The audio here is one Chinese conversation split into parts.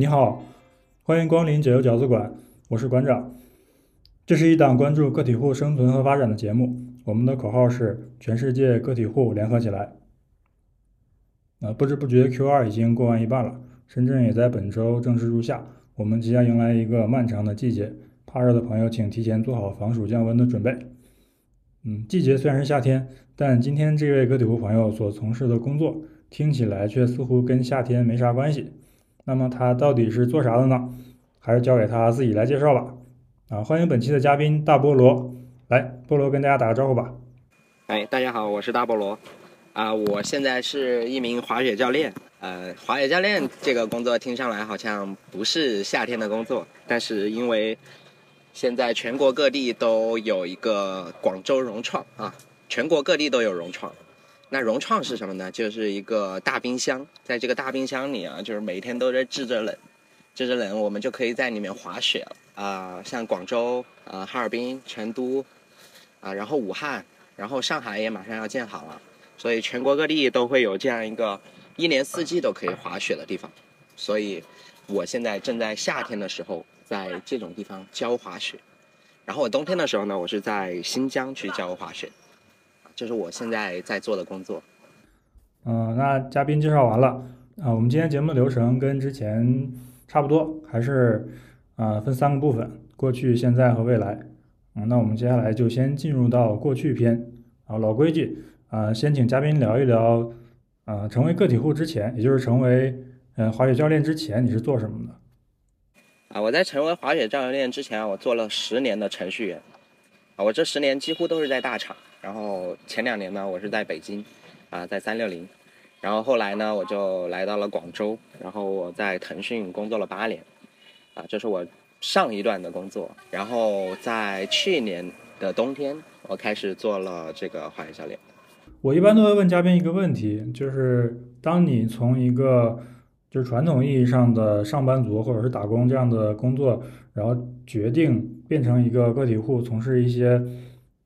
你好，欢迎光临解忧饺子馆，我是馆长。这是一档关注个体户生存和发展的节目，我们的口号是全世界个体户联合起来。啊，不知不觉 Q 二已经过完一半了，深圳也在本周正式入夏，我们即将迎来一个漫长的季节。怕热的朋友，请提前做好防暑降温的准备。嗯，季节虽然是夏天，但今天这位个体户朋友所从事的工作听起来却似乎跟夏天没啥关系。那么他到底是做啥的呢？还是交给他自己来介绍吧。啊，欢迎本期的嘉宾大菠萝，来，菠萝跟大家打个招呼吧。哎，大家好，我是大菠萝。啊，我现在是一名滑雪教练。呃，滑雪教练这个工作听上来好像不是夏天的工作，但是因为现在全国各地都有一个广州融创啊，全国各地都有融创。那融创是什么呢？就是一个大冰箱，在这个大冰箱里啊，就是每天都在制着冷，制着冷，我们就可以在里面滑雪了。啊，像广州、啊哈尔滨、成都，啊，然后武汉，然后上海也马上要建好了，所以全国各地都会有这样一个一年四季都可以滑雪的地方。所以，我现在正在夏天的时候在这种地方教滑雪，然后我冬天的时候呢，我是在新疆去教滑雪，这是我现在在做的工作。嗯，那嘉宾介绍完了啊，我们今天节目的流程跟之前差不多，还是。啊，分三个部分：过去、现在和未来。嗯，那我们接下来就先进入到过去篇。啊，老规矩，啊，先请嘉宾聊一聊，啊，成为个体户之前，也就是成为嗯滑雪教练之前，你是做什么的？啊，我在成为滑雪教练之前，我做了十年的程序员。我这十年几乎都是在大厂。然后前两年呢，我是在北京，啊，在三六零。然后后来呢，我就来到了广州。然后我在腾讯工作了八年。啊，这是我上一段的工作，然后在去年的冬天，我开始做了这个滑雪教练。我一般都会问嘉宾一个问题，就是当你从一个就是传统意义上的上班族或者是打工这样的工作，然后决定变成一个个体户，从事一些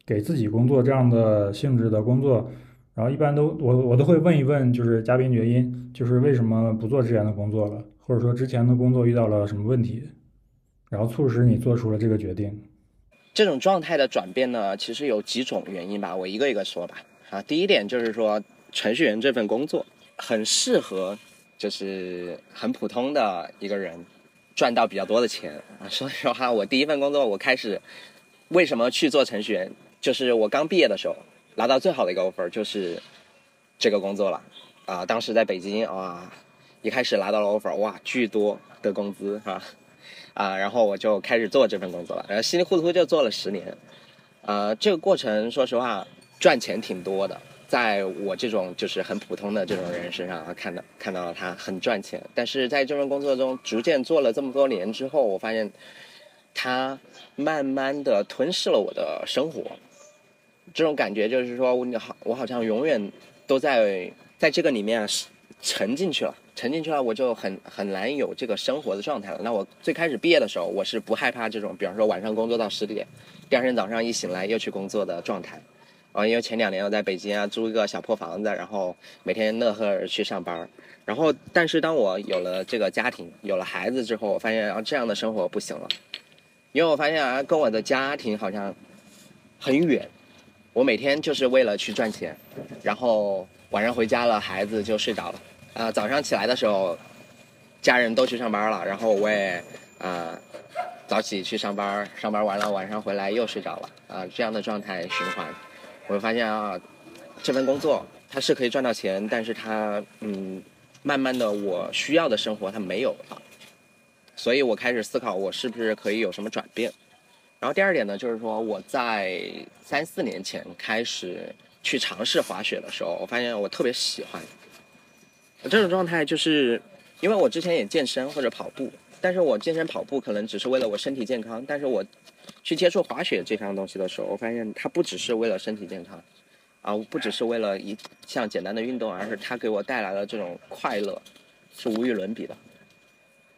给自己工作这样的性质的工作，然后一般都我我都会问一问，就是嘉宾原因，就是为什么不做之前的工作了。或者说之前的工作遇到了什么问题，然后促使你做出了这个决定？这种状态的转变呢，其实有几种原因吧，我一个一个说吧。啊，第一点就是说，程序员这份工作很适合，就是很普通的一个人赚到比较多的钱啊。说实话，我第一份工作我开始为什么去做程序员，就是我刚毕业的时候拿到最好的一个 offer 就是这个工作了啊。当时在北京啊。一开始拿到了 offer，哇，巨多的工资是吧？啊，然后我就开始做这份工作了，然后稀里糊涂就做了十年。呃，这个过程说实话赚钱挺多的，在我这种就是很普通的这种人身上，看到看到了他很赚钱。但是在这份工作中，逐渐做了这么多年之后，我发现他慢慢的吞噬了我的生活。这种感觉就是说，我好，我好像永远都在在这个里面沉进去了。沉进去了，我就很很难有这个生活的状态了。那我最开始毕业的时候，我是不害怕这种，比方说晚上工作到十点，第二天早上一醒来又去工作的状态。啊，因为前两年我在北京啊租一个小破房子，然后每天乐呵而去上班。然后，但是当我有了这个家庭，有了孩子之后，我发现啊这样的生活不行了，因为我发现啊跟我的家庭好像很远。我每天就是为了去赚钱，然后晚上回家了，孩子就睡着了。啊，早上起来的时候，家人都去上班了，然后我也啊早起去上班，上班完了晚上回来又睡着了，啊这样的状态循环，我发现啊这份工作它是可以赚到钱，但是它嗯慢慢的我需要的生活它没有了，所以我开始思考我是不是可以有什么转变，然后第二点呢就是说我在三四年前开始去尝试滑雪的时候，我发现我特别喜欢。这种状态就是，因为我之前也健身或者跑步，但是我健身跑步可能只是为了我身体健康，但是我去接触滑雪这项东西的时候，我发现它不只是为了身体健康，啊，不只是为了一项简单的运动，而是它给我带来了这种快乐，是无与伦比的。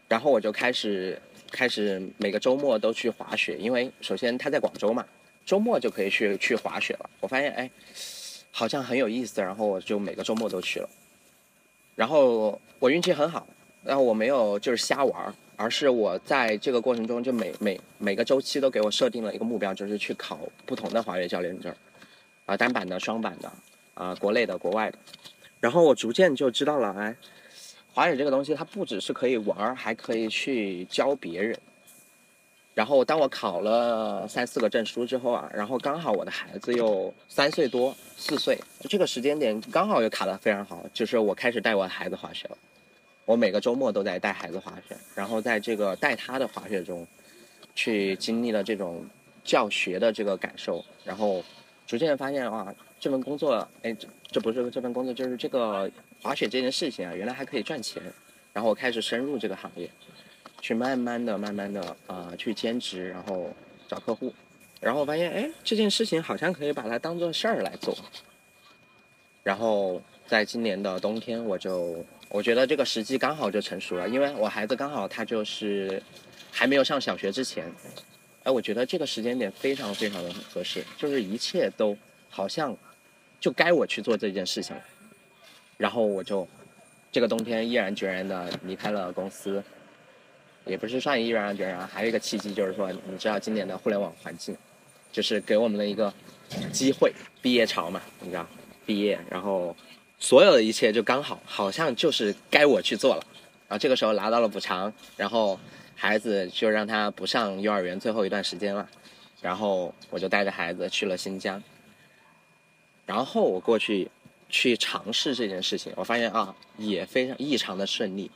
然后我就开始开始每个周末都去滑雪，因为首先它在广州嘛，周末就可以去去滑雪了。我发现哎，好像很有意思，然后我就每个周末都去了。然后我运气很好，然后我没有就是瞎玩儿，而是我在这个过程中就每每每个周期都给我设定了一个目标，就是去考不同的滑雪教练证，啊，单板的、双板的，啊，国内的、国外的。然后我逐渐就知道了，哎，滑雪这个东西它不只是可以玩儿，还可以去教别人。然后当我考了三四个证书之后啊，然后刚好我的孩子又三岁多四岁，这个时间点刚好又卡得非常好，就是我开始带我的孩子滑雪了。我每个周末都在带孩子滑雪，然后在这个带他的滑雪中，去经历了这种教学的这个感受，然后逐渐发现啊，这份工作，哎，这这不是这份工作，就是这个滑雪这件事情啊，原来还可以赚钱。然后我开始深入这个行业。去慢慢的、慢慢的啊，去兼职，然后找客户，然后发现，哎，这件事情好像可以把它当做事儿来做。然后在今年的冬天，我就我觉得这个时机刚好就成熟了，因为我孩子刚好他就是还没有上小学之前，哎，我觉得这个时间点非常非常的合适，就是一切都好像就该我去做这件事情了。然后我就这个冬天毅然决然的离开了公司。也不是算毅然决然，还有一个契机就是说，你知道今年的互联网环境，就是给我们的一个机会，毕业潮嘛，你知道，毕业，然后所有的一切就刚好，好像就是该我去做了，然后这个时候拿到了补偿，然后孩子就让他不上幼儿园最后一段时间了，然后我就带着孩子去了新疆，然后我过去去尝试这件事情，我发现啊，也非常异常的顺利，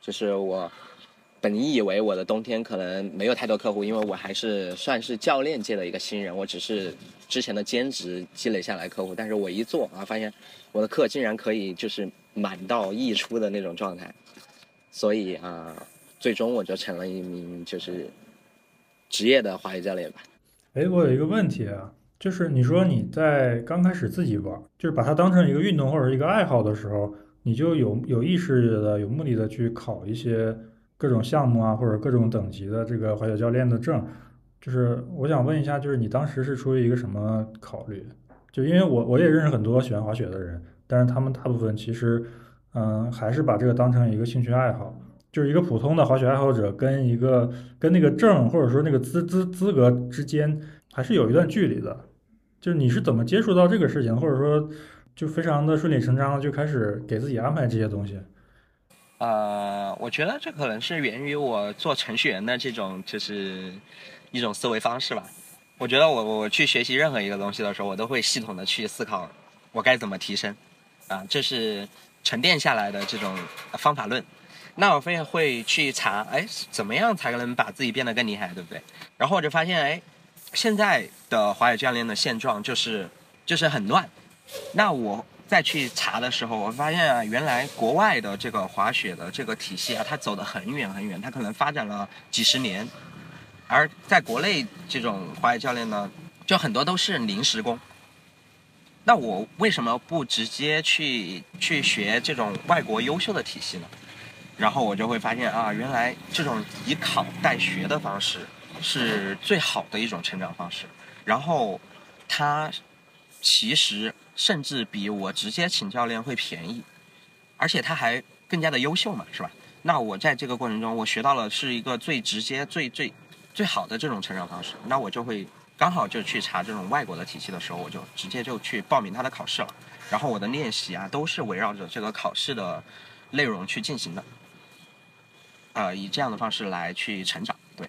就是我。本以为我的冬天可能没有太多客户，因为我还是算是教练界的一个新人，我只是之前的兼职积累下来客户。但是我一做啊，发现我的课竟然可以就是满到溢出的那种状态，所以啊，最终我就成了一名就是职业的滑雪教练吧。哎，我有一个问题啊，就是你说你在刚开始自己玩，就是把它当成一个运动或者一个爱好的时候，你就有有意识的、有目的的去考一些。各种项目啊，或者各种等级的这个滑雪教练的证，就是我想问一下，就是你当时是出于一个什么考虑？就因为我我也认识很多喜欢滑雪的人，但是他们大部分其实，嗯，还是把这个当成一个兴趣爱好，就是一个普通的滑雪爱好者跟一个跟那个证或者说那个资资资格之间还是有一段距离的。就是你是怎么接触到这个事情，或者说就非常的顺理成章就开始给自己安排这些东西？呃，我觉得这可能是源于我做程序员的这种，就是一种思维方式吧。我觉得我我去学习任何一个东西的时候，我都会系统的去思考我该怎么提升，啊，这是沉淀下来的这种方法论。那我非会去查，哎，怎么样才能把自己变得更厉害，对不对？然后我就发现，哎，现在的华语教练的现状就是就是很乱。那我。再去查的时候，我发现啊，原来国外的这个滑雪的这个体系啊，它走得很远很远，它可能发展了几十年，而在国内这种滑雪教练呢，就很多都是临时工。那我为什么不直接去去学这种外国优秀的体系呢？然后我就会发现啊，原来这种以考代学的方式是最好的一种成长方式。然后它其实。甚至比我直接请教练会便宜，而且他还更加的优秀嘛，是吧？那我在这个过程中，我学到了是一个最直接、最最最好的这种成长方式。那我就会刚好就去查这种外国的体系的时候，我就直接就去报名他的考试了。然后我的练习啊，都是围绕着这个考试的内容去进行的，啊，以这样的方式来去成长。对，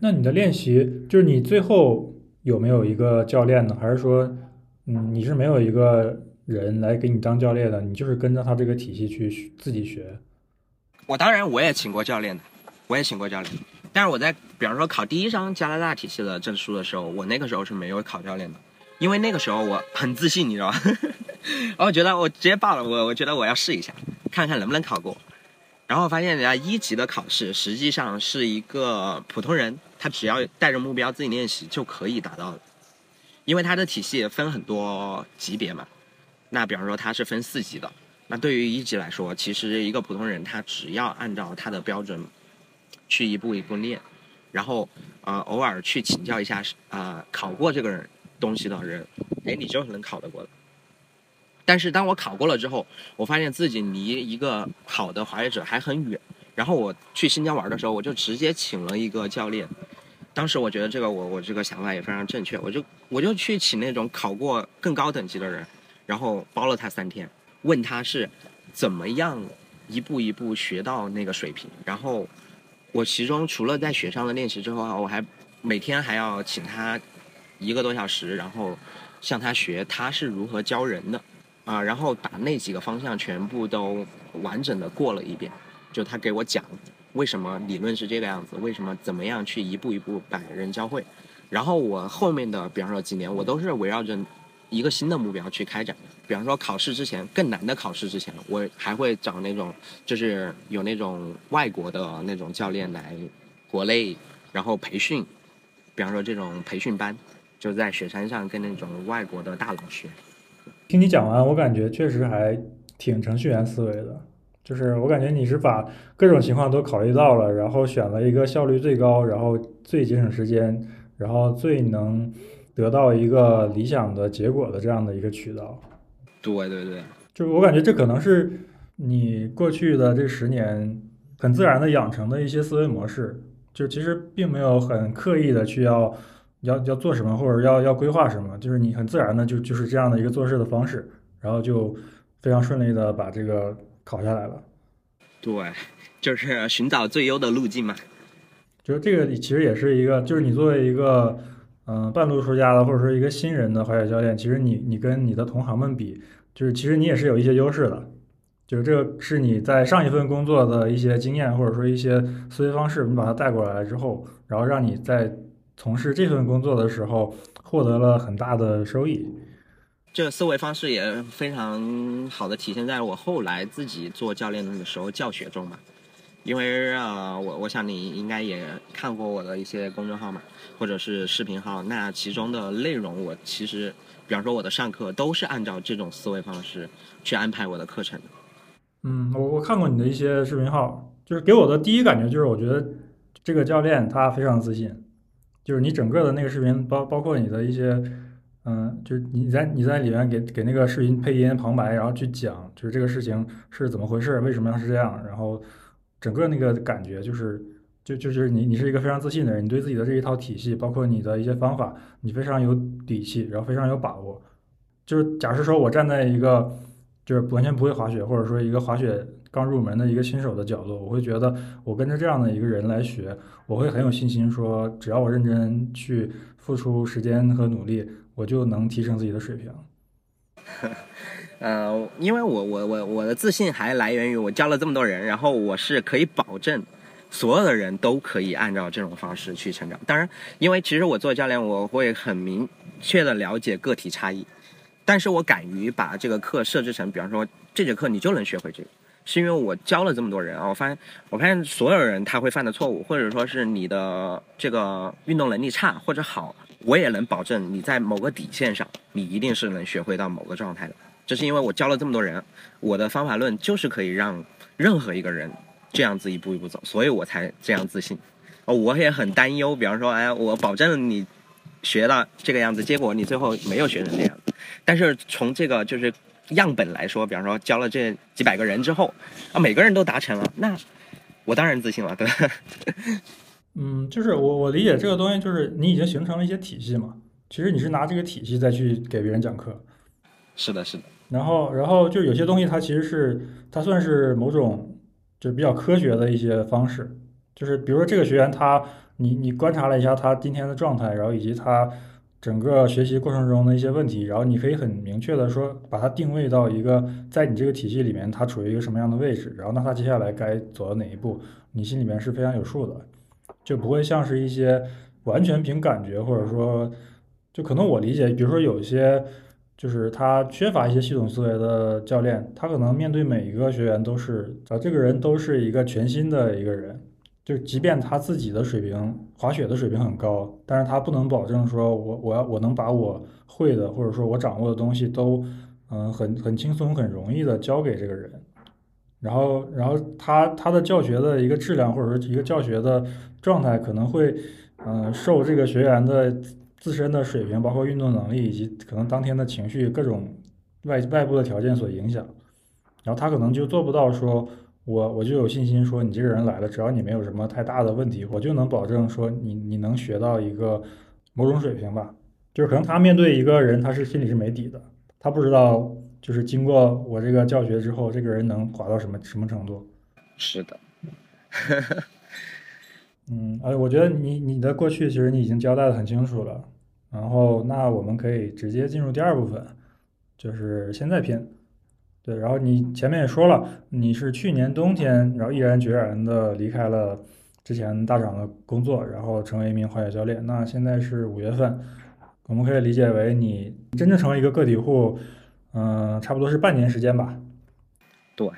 那你的练习就是你最后有没有一个教练呢？还是说？嗯，你是没有一个人来给你当教练的，你就是跟着他这个体系去自己学。我当然我也请过教练的，我也请过教练，但是我在比方说考第一张加拿大体系的证书的时候，我那个时候是没有考教练的，因为那个时候我很自信，你知道吗？我觉得我直接报了，我我觉得我要试一下，看看能不能考过。然后发现人家一级的考试实际上是一个普通人，他只要带着目标自己练习就可以达到的。因为它的体系分很多级别嘛，那比方说它是分四级的，那对于一级来说，其实一个普通人他只要按照他的标准去一步一步练，然后呃偶尔去请教一下啊考过这个人东西的人，哎你就能考得过的。但是当我考过了之后，我发现自己离一个好的滑雪者还很远。然后我去新疆玩的时候，我就直接请了一个教练。当时我觉得这个我我这个想法也非常正确，我就我就去请那种考过更高等级的人，然后包了他三天，问他是怎么样一步一步学到那个水平。然后我其中除了在雪上的练习之后啊，我还每天还要请他一个多小时，然后向他学他是如何教人的啊，然后把那几个方向全部都完整的过了一遍。就他给我讲，为什么理论是这个样子，为什么怎么样去一步一步把人教会，然后我后面的，比方说几年，我都是围绕着一个新的目标去开展。比方说考试之前，更难的考试之前，我还会找那种，就是有那种外国的那种教练来国内，然后培训。比方说这种培训班，就在雪山上跟那种外国的大佬学。听你讲完，我感觉确实还挺程序员思维的。就是我感觉你是把各种情况都考虑到了，然后选了一个效率最高，然后最节省时间，然后最能得到一个理想的结果的这样的一个渠道。对对对，就是我感觉这可能是你过去的这十年很自然的养成的一些思维模式，就其实并没有很刻意的去要要要做什么或者要要规划什么，就是你很自然的就就是这样的一个做事的方式，然后就非常顺利的把这个。考下来了，对，就是寻找最优的路径嘛。就是这个，其实也是一个，就是你作为一个嗯半路出家的，或者说一个新人的滑雪教练，其实你你跟你的同行们比，就是其实你也是有一些优势的。就是这个是你在上一份工作的一些经验，或者说一些思维方式，你把它带过来之后，然后让你在从事这份工作的时候获得了很大的收益。这个思维方式也非常好的体现在我后来自己做教练的时候教学中嘛，因为啊，我我想你应该也看过我的一些公众号嘛，或者是视频号，那其中的内容我其实，比方说我的上课都是按照这种思维方式去安排我的课程的。嗯，我我看过你的一些视频号，就是给我的第一感觉就是，我觉得这个教练他非常自信，就是你整个的那个视频包包括你的一些。嗯，就是你在你在里面给给那个视频配音旁白，然后去讲，就是这个事情是怎么回事，为什么要是这样，然后整个那个感觉就是，就就是你你是一个非常自信的人，你对自己的这一套体系，包括你的一些方法，你非常有底气，然后非常有把握。就是假设说我站在一个就是完全不会滑雪，或者说一个滑雪刚入门的一个新手的角度，我会觉得我跟着这样的一个人来学，我会很有信心，说只要我认真去付出时间和努力。我就能提升自己的水平。呃，因为我我我我的自信还来源于我教了这么多人，然后我是可以保证所有的人都可以按照这种方式去成长。当然，因为其实我做教练，我会很明确的了解个体差异，但是我敢于把这个课设置成，比方说这节课你就能学会这个，是因为我教了这么多人啊，我发现我发现所有人他会犯的错误，或者说是你的这个运动能力差或者好。我也能保证你在某个底线上，你一定是能学会到某个状态的。这是因为我教了这么多人，我的方法论就是可以让任何一个人这样子一步一步走，所以我才这样自信。哦，我也很担忧，比方说，哎，我保证你学到这个样子，结果你最后没有学成这样。但是从这个就是样本来说，比方说教了这几百个人之后，啊，每个人都达成了，那我当然自信了，对吧？嗯，就是我我理解这个东西，就是你已经形成了一些体系嘛。其实你是拿这个体系再去给别人讲课。是的，是的。然后，然后就有些东西它其实是它算是某种就比较科学的一些方式。就是比如说这个学员他，你你观察了一下他今天的状态，然后以及他整个学习过程中的一些问题，然后你可以很明确的说把它定位到一个在你这个体系里面他处于一个什么样的位置，然后那他接下来该走到哪一步，你心里面是非常有数的。就不会像是一些完全凭感觉，或者说，就可能我理解，比如说有一些就是他缺乏一些系统思维的教练，他可能面对每一个学员都是啊，这个人都是一个全新的一个人，就即便他自己的水平滑雪的水平很高，但是他不能保证说我我要我能把我会的或者说我掌握的东西都嗯很很轻松很容易的教给这个人。然后，然后他他的教学的一个质量，或者说一个教学的状态，可能会，嗯，受这个学员的自身的水平，包括运动能力，以及可能当天的情绪各种外外部的条件所影响，然后他可能就做不到说，我我就有信心说你这个人来了，只要你没有什么太大的问题，我就能保证说你你能学到一个某种水平吧。就是可能他面对一个人，他是心里是没底的，他不知道就是经过我这个教学之后，这个人能滑到什么什么程度。是的。嗯，哎，我觉得你你的过去其实你已经交代的很清楚了，然后那我们可以直接进入第二部分，就是现在篇。对，然后你前面也说了，你是去年冬天，然后毅然决然的离开了之前大厂的工作，然后成为一名滑雪教练。那现在是五月份，我们可以理解为你真正成为一个个体户，嗯，差不多是半年时间吧。对，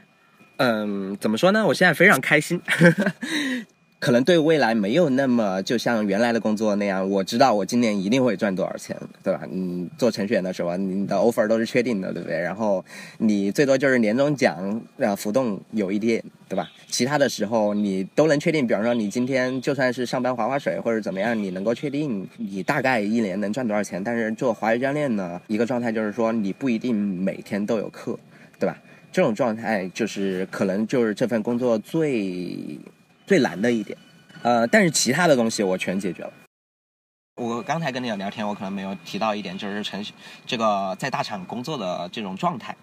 嗯，怎么说呢？我现在非常开心。可能对未来没有那么就像原来的工作那样，我知道我今年一定会赚多少钱，对吧？嗯，做程序员的时候，你的 offer 都是确定的，对不对？然后你最多就是年终奖啊浮动有一点，对吧？其他的时候你都能确定，比方说你今天就算是上班划划水或者怎么样，你能够确定你大概一年能赚多少钱。但是做滑雪教练呢，一个状态就是说你不一定每天都有课，对吧？这种状态就是可能就是这份工作最。最难的一点，呃，但是其他的东西我全解决了。我刚才跟你聊天，我可能没有提到一点，就是程序这个在大厂工作的这种状态，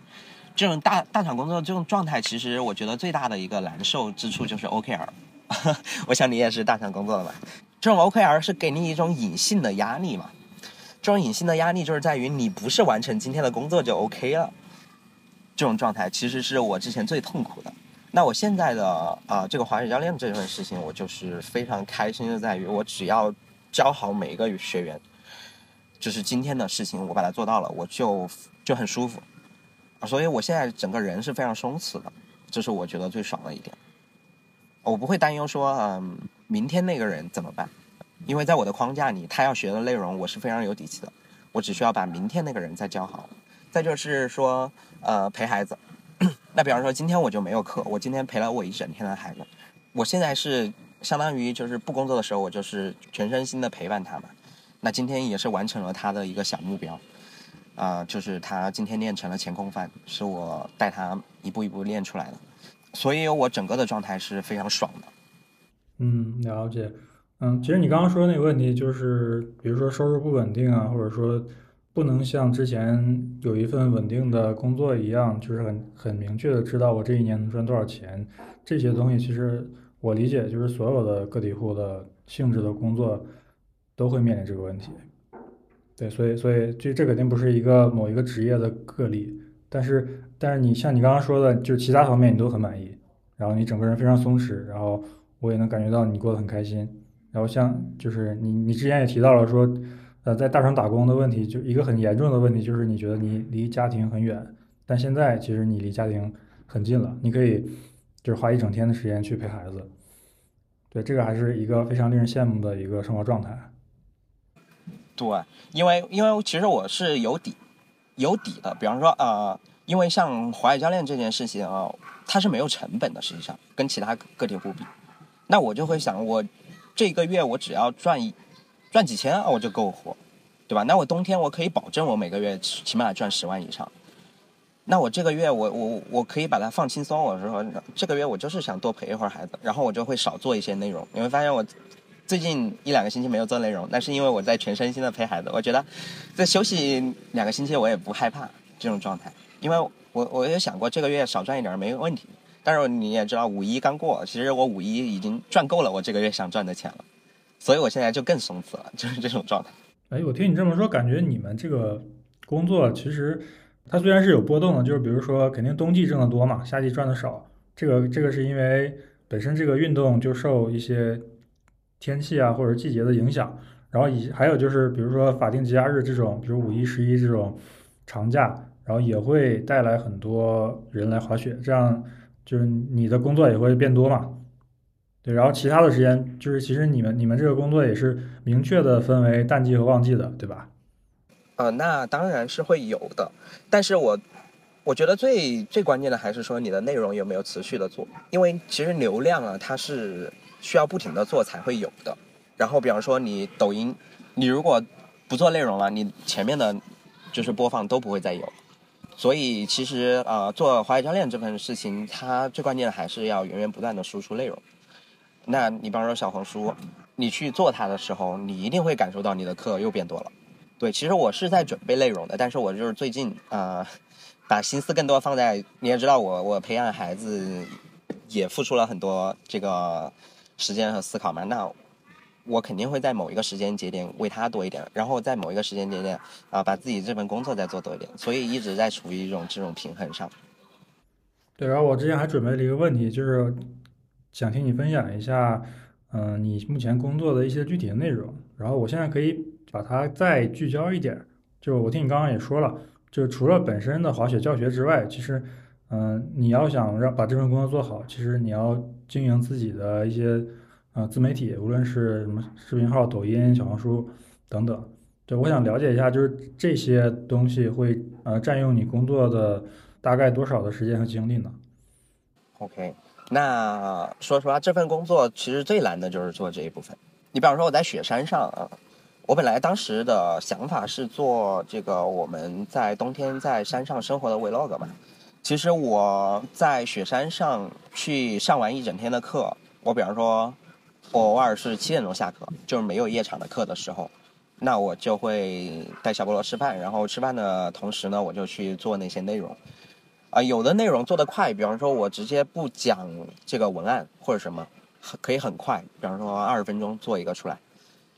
这种大大厂工作这种状态，其实我觉得最大的一个难受之处就是 OKR。我想你也是大厂工作的吧？这种 OKR 是给你一种隐性的压力嘛？这种隐性的压力就是在于你不是完成今天的工作就 OK 了。这种状态其实是我之前最痛苦的。那我现在的啊，这个滑雪教练这份事情，我就是非常开心的，在于我只要教好每一个学员，就是今天的事情我把它做到了，我就就很舒服，所以我现在整个人是非常松弛的，这是我觉得最爽的一点。我不会担忧说，嗯，明天那个人怎么办，因为在我的框架里，他要学的内容我是非常有底气的，我只需要把明天那个人再教好。再就是说，呃，陪孩子。那比方说，今天我就没有课，我今天陪了我一整天的孩子。我现在是相当于就是不工作的时候，我就是全身心的陪伴他们。那今天也是完成了他的一个小目标，啊，就是他今天练成了前空翻，是我带他一步一步练出来的。所以我整个的状态是非常爽的。嗯，了解。嗯，其实你刚刚说的那个问题，就是比如说收入不稳定啊，或者说。不能像之前有一份稳定的工作一样，就是很很明确的知道我这一年能赚多少钱。这些东西其实我理解，就是所有的个体户的性质的工作都会面临这个问题。对，所以所以这这肯定不是一个某一个职业的个例。但是但是你像你刚刚说的，就是其他方面你都很满意，然后你整个人非常松弛，然后我也能感觉到你过得很开心。然后像就是你你之前也提到了说。呃，在大厂打工的问题，就一个很严重的问题，就是你觉得你离家庭很远，但现在其实你离家庭很近了，你可以就是花一整天的时间去陪孩子。对，这个还是一个非常令人羡慕的一个生活状态。对，因为因为其实我是有底有底的，比方说呃，因为像滑雪教练这件事情啊，它是没有成本的，实际上跟其他个体户比，那我就会想，我这个月我只要赚一。赚几千啊，我就够活，对吧？那我冬天我可以保证我每个月起码赚十万以上。那我这个月我我我可以把它放轻松，我说这个月我就是想多陪一会儿孩子，然后我就会少做一些内容。你会发现我最近一两个星期没有做内容，那是因为我在全身心的陪孩子。我觉得在休息两个星期我也不害怕这种状态，因为我我也想过这个月少赚一点没问题。但是你也知道五一刚过，其实我五一已经赚够了我这个月想赚的钱了。所以我现在就更松弛了，就是这种状态。哎，我听你这么说，感觉你们这个工作其实它虽然是有波动的，就是比如说肯定冬季挣得多嘛，夏季赚的少。这个这个是因为本身这个运动就受一些天气啊或者季节的影响，然后以还有就是比如说法定节假日这种，比如五一、十一这种长假，然后也会带来很多人来滑雪，这样就是你的工作也会变多嘛。对，然后其他的时间就是，其实你们你们这个工作也是明确的分为淡季和旺季的，对吧？呃，那当然是会有的，但是我我觉得最最关键的还是说你的内容有没有持续的做，因为其实流量啊，它是需要不停的做才会有的。然后比方说你抖音，你如果不做内容了，你前面的就是播放都不会再有。所以其实呃，做滑雪教练这份事情，它最关键的还是要源源不断的输出内容。那你比方说小红书，你去做它的时候，你一定会感受到你的课又变多了。对，其实我是在准备内容的，但是我就是最近啊，把心思更多放在你也知道我我培养孩子也付出了很多这个时间和思考嘛，那。我肯定会在某一个时间节点为他多一点，然后在某一个时间节点啊，把自己这份工作再做多一点，所以一直在处于一种这种平衡上。对，然后我之前还准备了一个问题，就是想听你分享一下，嗯，你目前工作的一些具体的内容。然后我现在可以把它再聚焦一点，就我听你刚刚也说了，就除了本身的滑雪教学之外，其实，嗯，你要想让把这份工作做好，其实你要经营自己的一些。啊，自媒体，无论是什么视频号、抖音、小红书等等，对，我想了解一下，就是这些东西会呃占用你工作的大概多少的时间和精力呢？OK，那说实话，这份工作其实最难的就是做这一部分。你比方说我在雪山上啊，我本来当时的想法是做这个我们在冬天在山上生活的 vlog 嘛。其实我在雪山上去上完一整天的课，我比方说。我偶尔是七点钟下课，就是没有夜场的课的时候，那我就会带小菠萝吃饭，然后吃饭的同时呢，我就去做那些内容。啊，有的内容做得快，比方说我直接不讲这个文案或者什么，可以很快，比方说二十分钟做一个出来。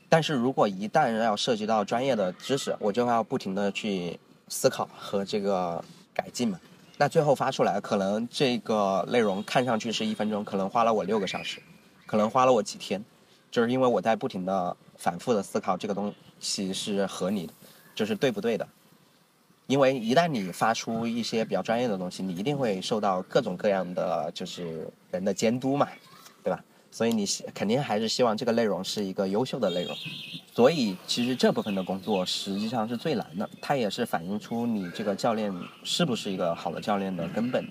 但是如果一旦要涉及到专业的知识，我就要不停的去思考和这个改进嘛。那最后发出来，可能这个内容看上去是一分钟，可能花了我六个小时。可能花了我几天，就是因为我在不停的反复的思考这个东西是合理的，就是对不对的。因为一旦你发出一些比较专业的东西，你一定会受到各种各样的就是人的监督嘛，对吧？所以你肯定还是希望这个内容是一个优秀的内容。所以其实这部分的工作实际上是最难的，它也是反映出你这个教练是不是一个好的教练的根本。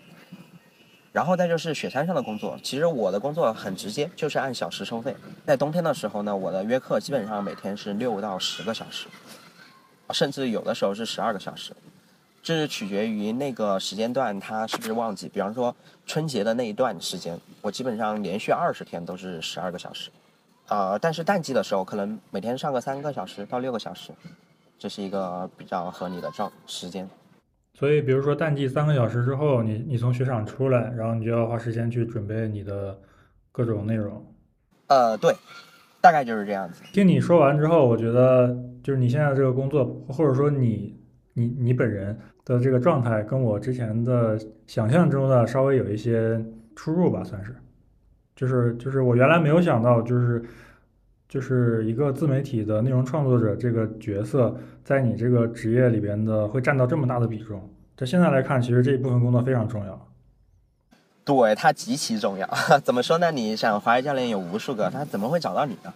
然后再就是雪山上的工作，其实我的工作很直接，就是按小时收费。在冬天的时候呢，我的约课基本上每天是六到十个小时，甚至有的时候是十二个小时，这是取决于那个时间段它是不是旺季。比方说春节的那一段时间，我基本上连续二十天都是十二个小时，啊，但是淡季的时候可能每天上个三个小时到六个小时，这是一个比较合理的状时间。所以，比如说淡季三个小时之后，你你从雪场出来，然后你就要花时间去准备你的各种内容。呃，对，大概就是这样子。听你说完之后，我觉得就是你现在这个工作，或者说你你你本人的这个状态，跟我之前的想象中的稍微有一些出入吧，算是。就是就是我原来没有想到，就是。就是一个自媒体的内容创作者这个角色，在你这个职业里边的会占到这么大的比重。在现在来看，其实这一部分工作非常重要。对，它极其重要。怎么说呢？你想，滑雪教练有无数个，他怎么会找到你呢？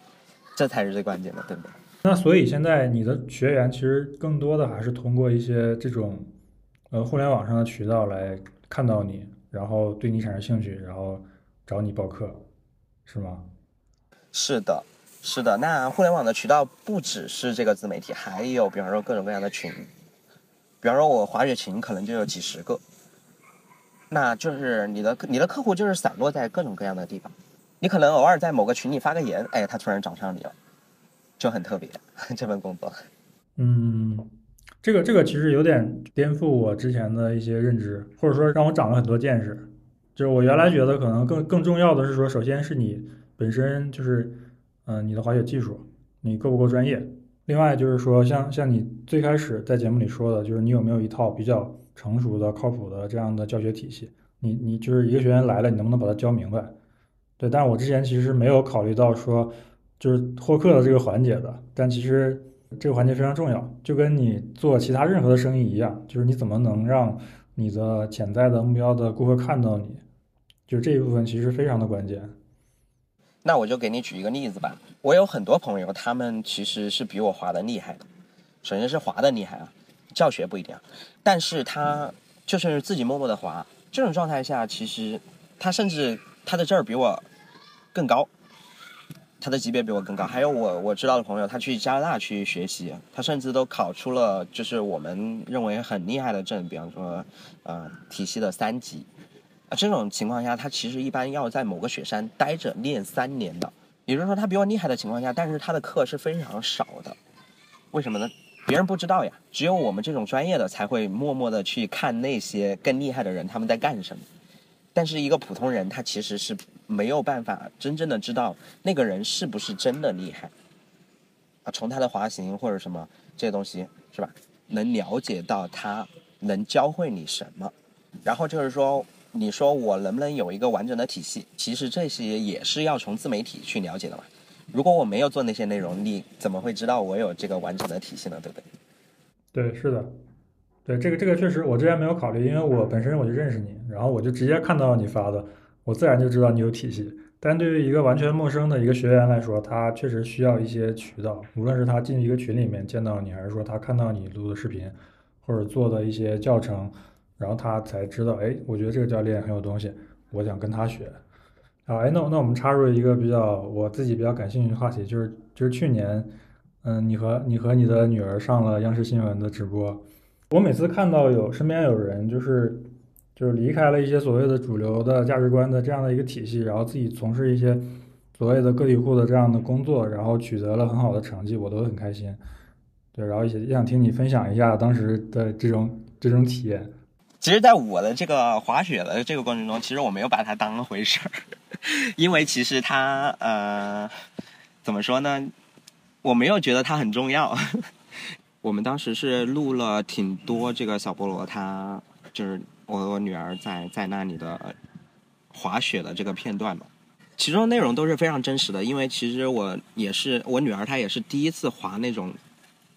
这才是最关键的，对不对？那所以现在你的学员其实更多的还是通过一些这种呃互联网上的渠道来看到你，然后对你产生兴趣，然后找你报课，是吗？是的。是的，那互联网的渠道不只是这个自媒体，还有比方说各种各样的群，比方说我滑雪群可能就有几十个，那就是你的你的客户就是散落在各种各样的地方，你可能偶尔在某个群里发个言，哎，他突然找上你了，就很特别 这份工作。嗯，这个这个其实有点颠覆我之前的一些认知，或者说让我长了很多见识。就是我原来觉得可能更更重要的是说，首先是你本身就是。嗯，你的滑雪技术，你够不够专业？另外就是说，像像你最开始在节目里说的，就是你有没有一套比较成熟的、靠谱的这样的教学体系？你你就是一个学员来了，你能不能把它教明白？对，但是我之前其实没有考虑到说，就是获客的这个环节的。但其实这个环节非常重要，就跟你做其他任何的生意一样，就是你怎么能让你的潜在的目标的顾客看到你，就是这一部分其实非常的关键。那我就给你举一个例子吧。我有很多朋友，他们其实是比我滑的厉害的。首先是滑的厉害啊，教学不一定，但是他就是自己默默的滑。这种状态下，其实他甚至他的证比我更高。他的级别比我更高。还有我我知道的朋友，他去加拿大去学习，他甚至都考出了就是我们认为很厉害的证，比方说，呃，体系的三级。啊，这种情况下，他其实一般要在某个雪山待着练三年的。也就是说，他比我厉害的情况下，但是他的课是非常少的。为什么呢？别人不知道呀，只有我们这种专业的才会默默的去看那些更厉害的人他们在干什么。但是一个普通人，他其实是没有办法真正的知道那个人是不是真的厉害啊。从他的滑行或者什么这些东西是吧，能了解到他能教会你什么。然后就是说，你说我能不能有一个完整的体系？其实这些也是要从自媒体去了解的嘛。如果我没有做那些内容，你怎么会知道我有这个完整的体系呢？对不对？对，是的。对这个这个确实，我之前没有考虑，因为我本身我就认识你，然后我就直接看到你发的，我自然就知道你有体系。但对于一个完全陌生的一个学员来说，他确实需要一些渠道，无论是他进一个群里面见到你，还是说他看到你录的视频，或者做的一些教程，然后他才知道，哎，我觉得这个教练很有东西，我想跟他学。啊，哎，那那我们插入一个比较我自己比较感兴趣的话题，就是就是去年，嗯，你和你和你的女儿上了央视新闻的直播。我每次看到有身边有人就是就是离开了一些所谓的主流的价值观的这样的一个体系，然后自己从事一些所谓的个体户的这样的工作，然后取得了很好的成绩，我都很开心。对，然后也也想听你分享一下当时的这种这种体验。其实，在我的这个滑雪的这个过程中，其实我没有把它当回事儿，因为其实它呃怎么说呢，我没有觉得它很重要。我们当时是录了挺多这个小菠萝，他就是我我女儿在在那里的滑雪的这个片段嘛，其中内容都是非常真实的，因为其实我也是我女儿她也是第一次滑那种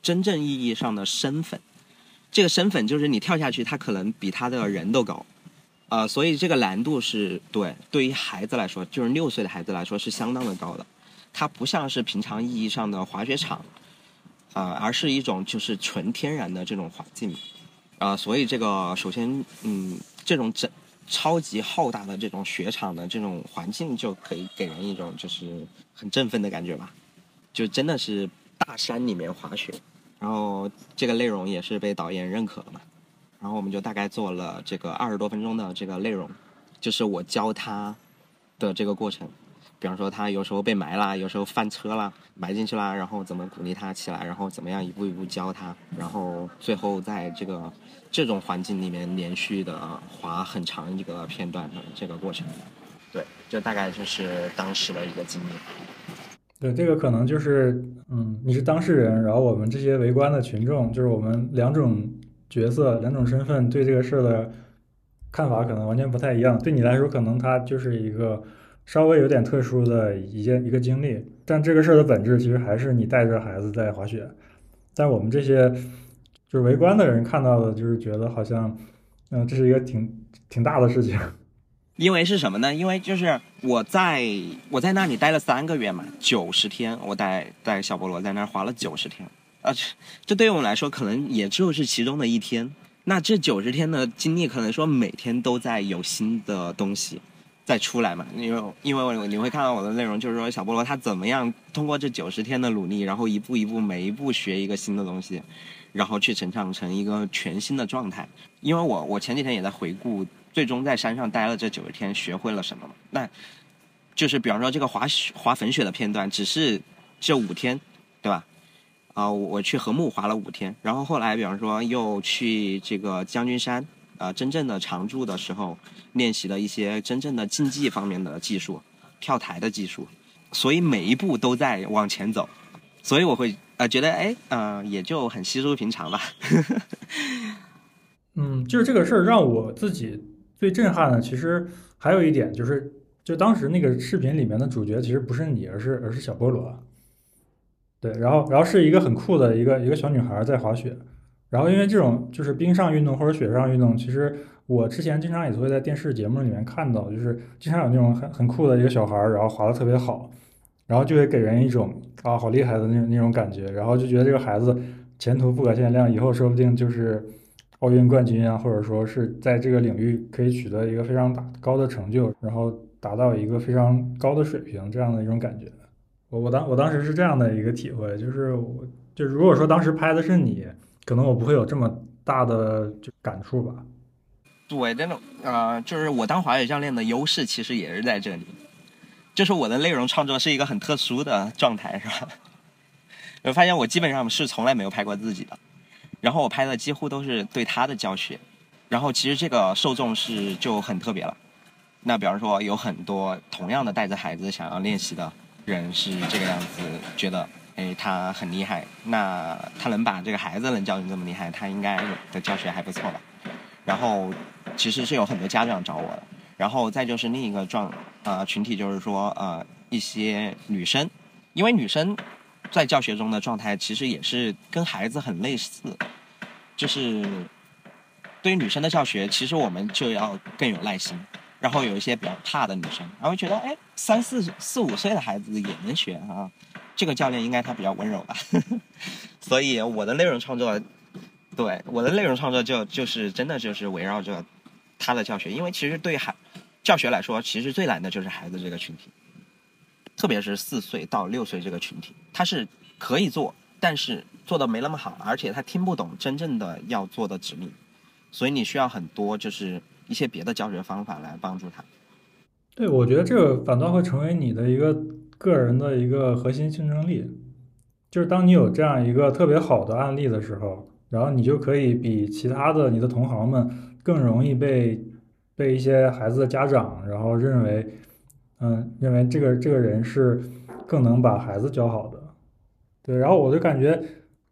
真正意义上的身粉，这个身粉就是你跳下去，它可能比他的人都高，呃，所以这个难度是对对于孩子来说，就是六岁的孩子来说是相当的高的，它不像是平常意义上的滑雪场。啊，而是一种就是纯天然的这种环境，啊，所以这个首先，嗯，这种整超级浩大的这种雪场的这种环境，就可以给人一种就是很振奋的感觉吧，就真的是大山里面滑雪，然后这个内容也是被导演认可了嘛，然后我们就大概做了这个二十多分钟的这个内容，就是我教他的这个过程。比方说他有时候被埋啦，有时候翻车啦，埋进去啦，然后怎么鼓励他起来，然后怎么样一步一步教他，然后最后在这个这种环境里面连续的滑很长一个片段的这个过程，对，这大概就是当时的一个经历。对，这个可能就是，嗯，你是当事人，然后我们这些围观的群众，就是我们两种角色、两种身份对这个事儿的看法可能完全不太一样。对你来说，可能它就是一个。稍微有点特殊的一件一个经历，但这个事儿的本质其实还是你带着孩子在滑雪。但我们这些就是围观的人看到的，就是觉得好像，嗯，这是一个挺挺大的事情。因为是什么呢？因为就是我在我在那里待了三个月嘛，九十天，我带带小菠萝在那儿滑了九十天，啊，这对于我们来说可能也就是其中的一天。那这九十天的经历，可能说每天都在有新的东西。再出来嘛？因为因为你会看到我的内容，就是说小菠萝他怎么样通过这九十天的努力，然后一步一步每一步学一个新的东西，然后去成长成一个全新的状态。因为我我前几天也在回顾，最终在山上待了这九十天，学会了什么嘛？那就是比方说这个滑雪滑粉雪的片段，只是这五天，对吧？啊，我去禾木滑了五天，然后后来比方说又去这个将军山。啊，真正的常驻的时候，练习了一些真正的竞技方面的技术，跳台的技术，所以每一步都在往前走，所以我会呃觉得哎，嗯，也就很稀疏平常吧。嗯，就是这个事儿让我自己最震撼的，其实还有一点就是，就当时那个视频里面的主角其实不是你，而是而是小菠萝。对，然后然后是一个很酷的一个一个小女孩在滑雪。然后，因为这种就是冰上运动或者雪上运动，其实我之前经常也会在电视节目里面看到，就是经常有那种很很酷的一个小孩，然后滑的特别好，然后就会给人一种啊好厉害的那那种感觉，然后就觉得这个孩子前途不可限量，以后说不定就是奥运冠军啊，或者说是在这个领域可以取得一个非常大高的成就，然后达到一个非常高的水平这样的一种感觉。我我当我当时是这样的一个体会，就是我就如果说当时拍的是你，可能我不会有这么大的就感触吧。对，那种呃，就是我当滑雪教练的优势其实也是在这里，就是我的内容创作是一个很特殊的状态，是吧？我发现我基本上是从来没有拍过自己的，然后我拍的几乎都是对他的教学，然后其实这个受众是就很特别了。那比方说有很多同样的带着孩子想要练习的人是这个样子，觉得哎他很厉害，那他能把这个孩子能教成这么厉害，他应该的教学还不错吧？然后其实是有很多家长找我的，然后再就是另一个状呃群体就是说呃一些女生，因为女生。在教学中的状态其实也是跟孩子很类似，就是对于女生的教学，其实我们就要更有耐心。然后有一些比较怕的女生，然后觉得哎，三四四五岁的孩子也能学啊，这个教练应该他比较温柔吧。所以我的内容创作，对我的内容创作就就是真的就是围绕着他的教学，因为其实对孩教学来说，其实最难的就是孩子这个群体。特别是四岁到六岁这个群体，他是可以做，但是做的没那么好，而且他听不懂真正的要做的指令，所以你需要很多就是一些别的教学方法来帮助他。对，我觉得这个反倒会成为你的一个个人的一个核心竞争力，就是当你有这样一个特别好的案例的时候，然后你就可以比其他的你的同行们更容易被被一些孩子的家长然后认为。嗯，认为这个这个人是更能把孩子教好的，对。然后我就感觉，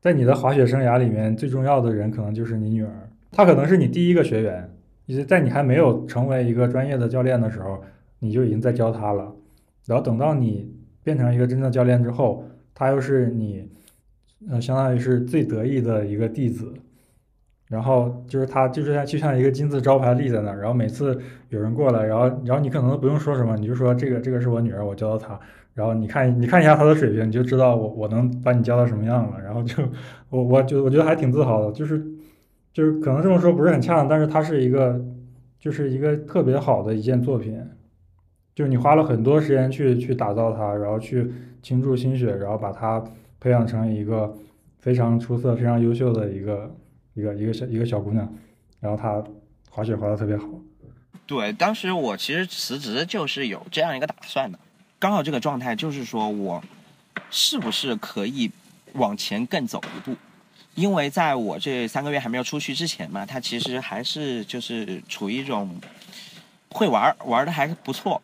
在你的滑雪生涯里面，最重要的人可能就是你女儿，她可能是你第一个学员，以及在你还没有成为一个专业的教练的时候，你就已经在教他了。然后等到你变成一个真正的教练之后，他又是你，呃，相当于是最得意的一个弟子。然后就是他，就是像就像一个金字招牌立在那儿。然后每次有人过来，然后然后你可能都不用说什么，你就说这个这个是我女儿，我教的她。然后你看你看一下她的水平，你就知道我我能把你教到什么样了。然后就我我就我觉得还挺自豪的，就是就是可能这么说不是很恰当，但是它是一个就是一个特别好的一件作品，就是你花了很多时间去去打造它，然后去倾注心血，然后把它培养成一个非常出色、非常优秀的一个。一个一个小一个小姑娘，然后她滑雪滑的特别好。对，当时我其实辞职就是有这样一个打算的，刚好这个状态就是说我是不是可以往前更走一步？因为在我这三个月还没有出去之前嘛，他其实还是就是处于一种会玩玩的还不错，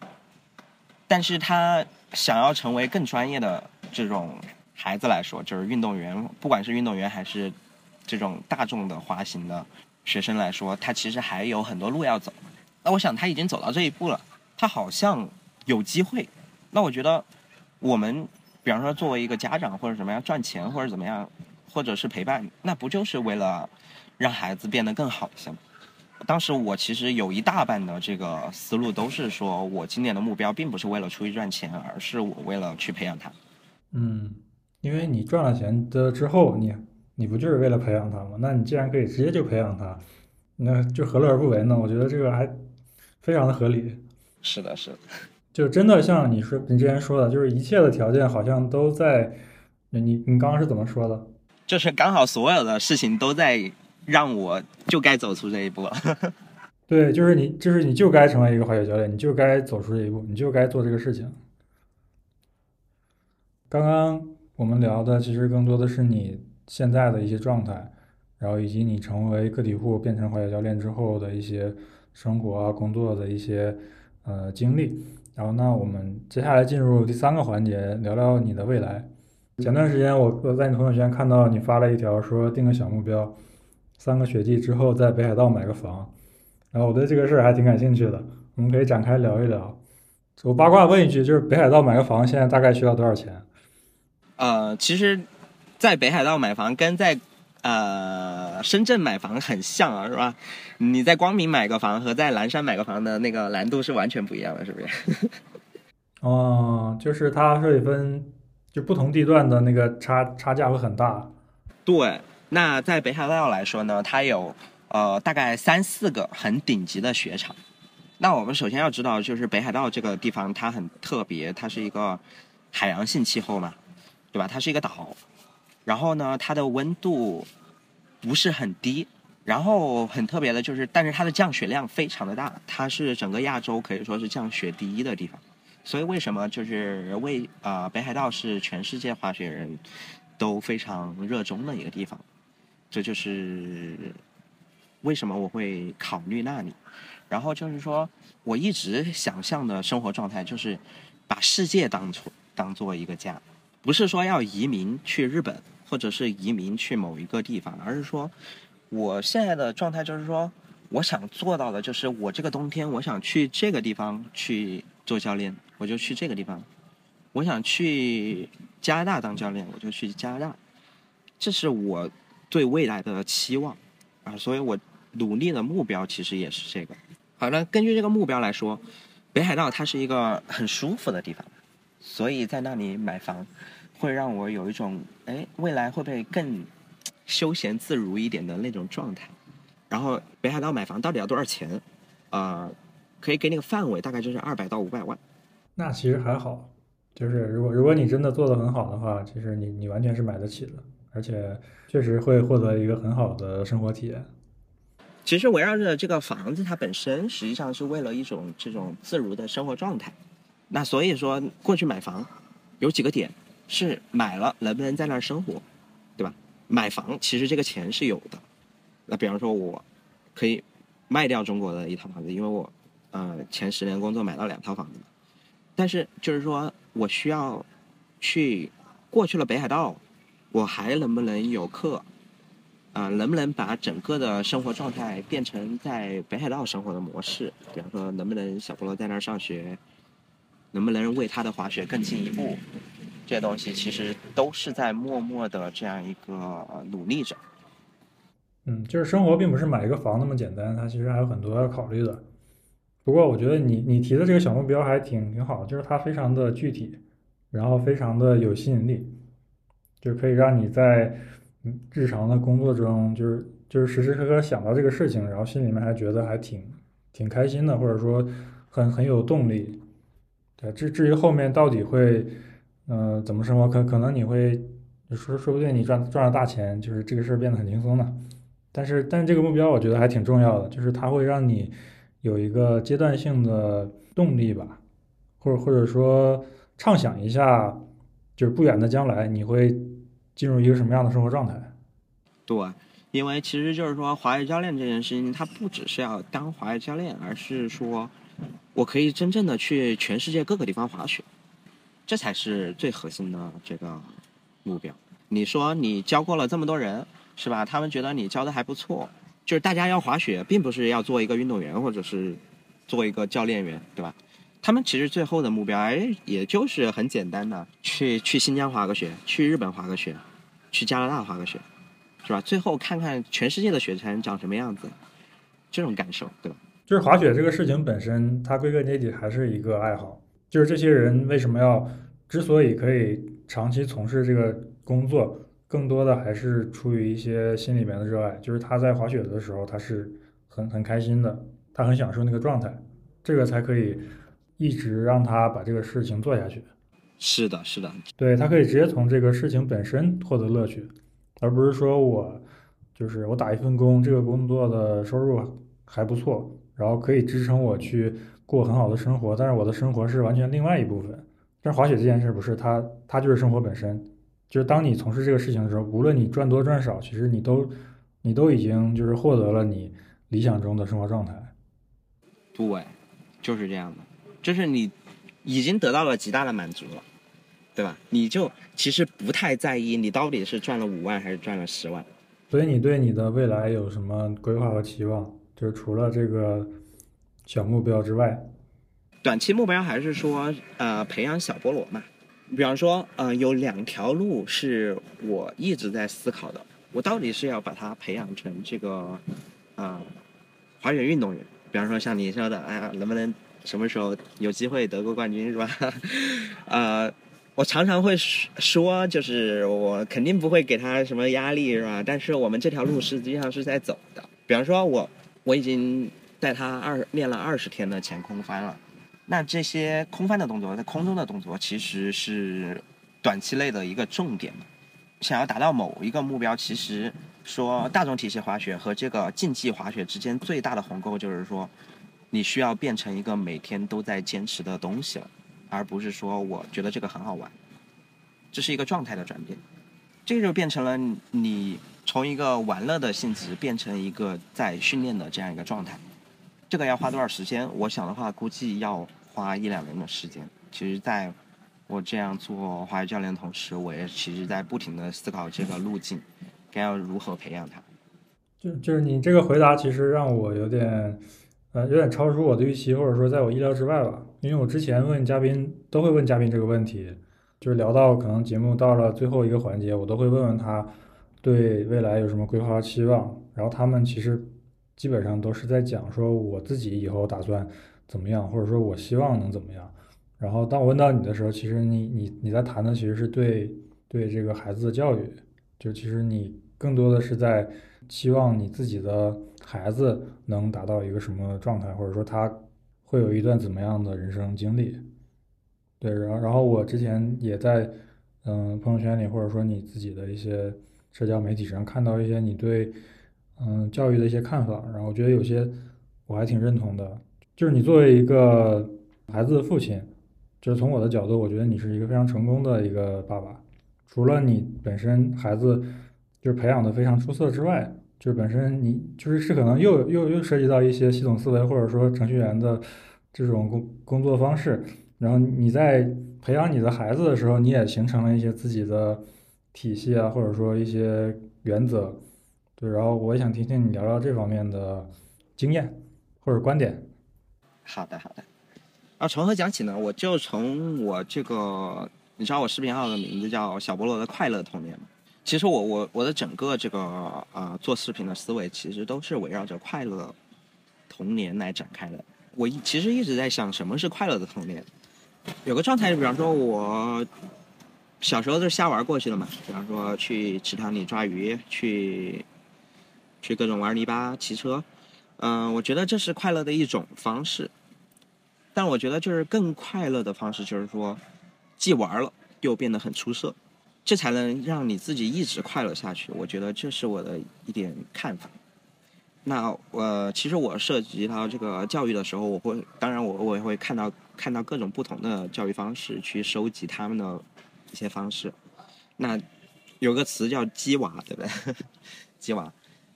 但是他想要成为更专业的这种孩子来说，就是运动员，不管是运动员还是。这种大众的滑行的学生来说，他其实还有很多路要走。那我想他已经走到这一步了，他好像有机会。那我觉得，我们比方说作为一个家长或者怎么样赚钱或者怎么样，或者是陪伴，那不就是为了让孩子变得更好一些吗？当时我其实有一大半的这个思路都是说，我今年的目标并不是为了出去赚钱，而是我为了去培养他。嗯，因为你赚了钱的之后，你。你不就是为了培养他吗？那你既然可以直接就培养他，那就何乐而不为呢？我觉得这个还非常的合理。是的，是的，就真的像你说你之前说的，就是一切的条件好像都在你你刚刚是怎么说的？就是刚好所有的事情都在让我就该走出这一步。对，就是你就是你就该成为一个滑雪教练，你就该走出这一步，你就该做这个事情。刚刚我们聊的其实更多的是你。现在的一些状态，然后以及你成为个体户变成滑雪教练之后的一些生活啊、工作的一些呃经历。然后，那我们接下来进入第三个环节，聊聊你的未来。前段时间我我在你朋友圈看到你发了一条，说定个小目标，三个学季之后在北海道买个房。然后我对这个事儿还挺感兴趣的，我们可以展开聊一聊。我八卦问一句，就是北海道买个房现在大概需要多少钱？呃，其实。在北海道买房跟在呃深圳买房很像啊，是吧？你在光明买个房和在蓝山买个房的那个难度是完全不一样的，是不是？哦，就是它会分就不同地段的那个差差价会很大。对，那在北海道来说呢，它有呃大概三四个很顶级的雪场。那我们首先要知道，就是北海道这个地方它很特别，它是一个。海洋性气候嘛，对吧？它是一个岛，然后呢，它的温度不是很低，然后很特别的就是，但是它的降雪量非常的大，它是整个亚洲可以说是降雪第一的地方。所以为什么就是为啊北海道是全世界滑雪人都非常热衷的一个地方？这就是为什么我会考虑那里。然后就是说，我一直想象的生活状态就是把世界当做当做一个家，不是说要移民去日本，或者是移民去某一个地方，而是说我现在的状态就是说，我想做到的就是我这个冬天我想去这个地方去做教练。我就去这个地方，我想去加拿大当教练，我就去加拿大，这是我对未来的期望啊，所以我努力的目标其实也是这个。好了，根据这个目标来说，北海道它是一个很舒服的地方，所以在那里买房会让我有一种哎，未来会不会更休闲自如一点的那种状态。然后北海道买房到底要多少钱？啊，可以给你个范围，大概就是二百到五百万。那其实还好，就是如果如果你真的做得很好的话，其实你你完全是买得起的，而且确实会获得一个很好的生活体验。其实围绕着这个房子，它本身实际上是为了一种这种自如的生活状态。那所以说过去买房有几个点是买了能不能在那儿生活，对吧？买房其实这个钱是有的。那比方说我可以卖掉中国的一套房子，因为我呃前十年工作买到两套房子。但是就是说，我需要去过去了北海道，我还能不能有课？啊，能不能把整个的生活状态变成在北海道生活的模式？比方说，能不能小菠萝在那儿上学？能不能为他的滑雪更进一步？这些东西其实都是在默默的这样一个努力着。嗯，就是生活并不是买一个房那么简单，它其实还有很多要考虑的。不过我觉得你你提的这个小目标还挺挺好，就是它非常的具体，然后非常的有吸引力，就可以让你在日常的工作中，就是就是时时刻刻想到这个事情，然后心里面还觉得还挺挺开心的，或者说很很有动力。对，至至于后面到底会嗯怎么生活，可可能你会说说不定你赚赚了大钱，就是这个事儿变得很轻松的。但是但是这个目标我觉得还挺重要的，就是它会让你。有一个阶段性的动力吧，或者或者说畅想一下，就是不远的将来你会进入一个什么样的生活状态？对，因为其实就是说滑雪教练这件事情，它不只是要当滑雪教练，而是说我可以真正的去全世界各个地方滑雪，这才是最核心的这个目标。你说你教过了这么多人，是吧？他们觉得你教的还不错。就是大家要滑雪，并不是要做一个运动员，或者是做一个教练员，对吧？他们其实最后的目标，哎，也就是很简单的，去去新疆滑个雪，去日本滑个雪，去加拿大滑个雪，是吧？最后看看全世界的雪山长什么样子，这种感受，对吧？就是滑雪这个事情本身，它归根结底还是一个爱好。就是这些人为什么要，之所以可以长期从事这个工作。更多的还是出于一些心里面的热爱，就是他在滑雪的时候，他是很很开心的，他很享受那个状态，这个才可以一直让他把这个事情做下去。是的，是的，对他可以直接从这个事情本身获得乐趣，而不是说我就是我打一份工，这个工作的收入还不错，然后可以支撑我去过很好的生活，但是我的生活是完全另外一部分。但是滑雪这件事不是，它它就是生活本身。就是当你从事这个事情的时候，无论你赚多赚少，其实你都，你都已经就是获得了你理想中的生活状态。对，就是这样的，就是你已经得到了极大的满足了，对吧？你就其实不太在意你到底是赚了五万还是赚了十万。所以你对你的未来有什么规划和期望？就是除了这个小目标之外，短期目标还是说呃培养小菠萝嘛。比方说，呃，有两条路是我一直在思考的。我到底是要把它培养成这个，啊，滑雪运动员。比方说像你说的，哎呀，能不能什么时候有机会得过冠军是吧？呃，我常常会说，就是我肯定不会给他什么压力是吧？但是我们这条路实际上是在走的。比方说，我我已经带他二练了二十天的前空翻了。那这些空翻的动作，在空中的动作，其实是短期内的一个重点。想要达到某一个目标，其实说大众体系滑雪和这个竞技滑雪之间最大的鸿沟就是说，你需要变成一个每天都在坚持的东西了，而不是说我觉得这个很好玩，这是一个状态的转变。这个就变成了你从一个玩乐的性质变成一个在训练的这样一个状态。这个要花多少时间？我想的话，估计要花一两年的时间。其实，在我这样做滑雪教练的同时，我也其实在不停的思考这个路径，该要如何培养它。就就是你这个回答，其实让我有点，呃，有点超出我的预期，或者说在我意料之外吧。因为我之前问嘉宾都会问嘉宾这个问题，就是聊到可能节目到了最后一个环节，我都会问问他对未来有什么规划期望，然后他们其实基本上都是在讲说我自己以后打算怎么样，或者说我希望能怎么样。然后当我问到你的时候，其实你你你在谈的其实是对对这个孩子的教育，就其实你更多的是在期望你自己的孩子能达到一个什么状态，或者说他会有一段怎么样的人生经历。对，然后然后我之前也在嗯朋友圈里，或者说你自己的一些社交媒体上看到一些你对嗯教育的一些看法，然后我觉得有些我还挺认同的，就是你作为一个孩子的父亲。就是从我的角度，我觉得你是一个非常成功的一个爸爸。除了你本身孩子就是培养的非常出色之外，就是本身你就是是可能又又又涉及到一些系统思维或者说程序员的这种工工作方式。然后你在培养你的孩子的时候，你也形成了一些自己的体系啊，或者说一些原则。对，然后我也想听听你聊聊这方面的经验或者观点。好的，好的。啊，从何讲起呢？我就从我这个，你知道我视频号的名字叫小菠萝的快乐童年吗？其实我我我的整个这个啊做视频的思维，其实都是围绕着快乐童年来展开的。我其实一直在想，什么是快乐的童年？有个状态，就比方说我小时候是瞎玩过去的嘛，比方说去池塘里抓鱼，去去各种玩泥巴、骑车，嗯，我觉得这是快乐的一种方式。但我觉得，就是更快乐的方式，就是说，既玩了又变得很出色，这才能让你自己一直快乐下去。我觉得这是我的一点看法。那我其实我涉及到这个教育的时候，我会，当然我我也会看到看到各种不同的教育方式，去收集他们的一些方式。那有个词叫“鸡娃”，对不对？鸡娃，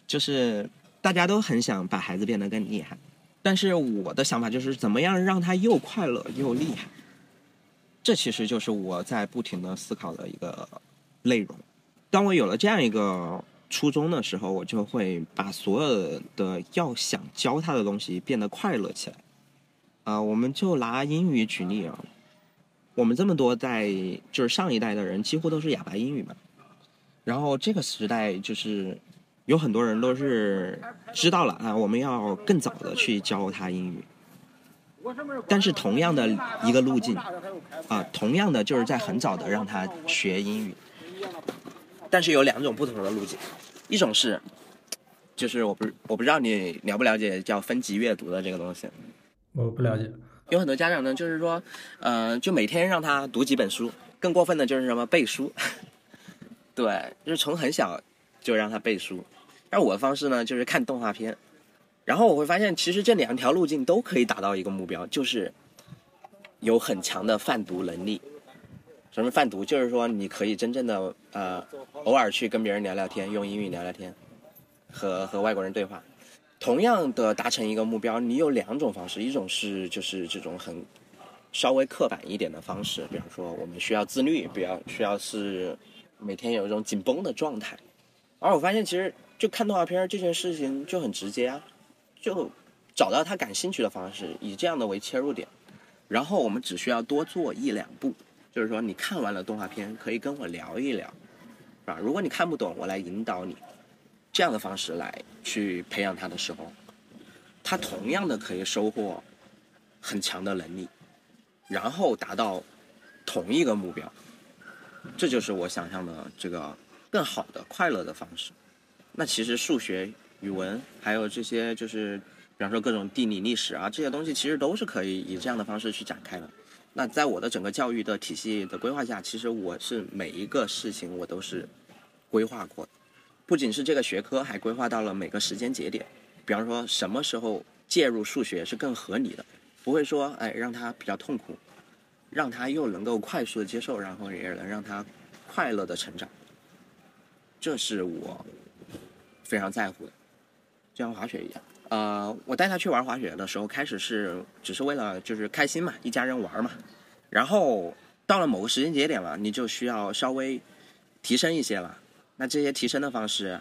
就是大家都很想把孩子变得更厉害。但是我的想法就是，怎么样让他又快乐又厉害？这其实就是我在不停的思考的一个内容。当我有了这样一个初衷的时候，我就会把所有的要想教他的东西变得快乐起来。啊，我们就拿英语举例啊，我们这么多代就是上一代的人几乎都是哑巴英语嘛，然后这个时代就是。有很多人都是知道了啊，我们要更早的去教他英语。但是同样的一个路径，啊，同样的就是在很早的让他学英语。但是有两种不同的路径，一种是，就是我不我不知道你了不了解叫分级阅读的这个东西。我不了解。有很多家长呢，就是说，嗯，就每天让他读几本书。更过分的就是什么背书。对，就是从很小。就让他背书，而我的方式呢，就是看动画片，然后我会发现，其实这两条路径都可以达到一个目标，就是有很强的泛读能力。什么泛读？就是说你可以真正的呃，偶尔去跟别人聊聊天，用英语聊聊天，和和外国人对话。同样的达成一个目标，你有两种方式，一种是就是这种很稍微刻板一点的方式，比方说我们需要自律，比较需要是每天有一种紧绷的状态。而我发现，其实就看动画片这件事情就很直接啊，就找到他感兴趣的方式，以这样的为切入点，然后我们只需要多做一两步，就是说你看完了动画片，可以跟我聊一聊，是吧？如果你看不懂，我来引导你，这样的方式来去培养他的时候，他同样的可以收获很强的能力，然后达到同一个目标，这就是我想象的这个。更好的快乐的方式，那其实数学、语文还有这些就是，比方说各种地理历史啊这些东西，其实都是可以以这样的方式去展开的。那在我的整个教育的体系的规划下，其实我是每一个事情我都是规划过的，不仅是这个学科，还规划到了每个时间节点。比方说什么时候介入数学是更合理的，不会说哎让他比较痛苦，让他又能够快速的接受，然后也能让他快乐的成长。这是我非常在乎的，就像滑雪一样。呃，我带他去玩滑雪的时候，开始是只是为了就是开心嘛，一家人玩嘛。然后到了某个时间节点了，你就需要稍微提升一些了。那这些提升的方式，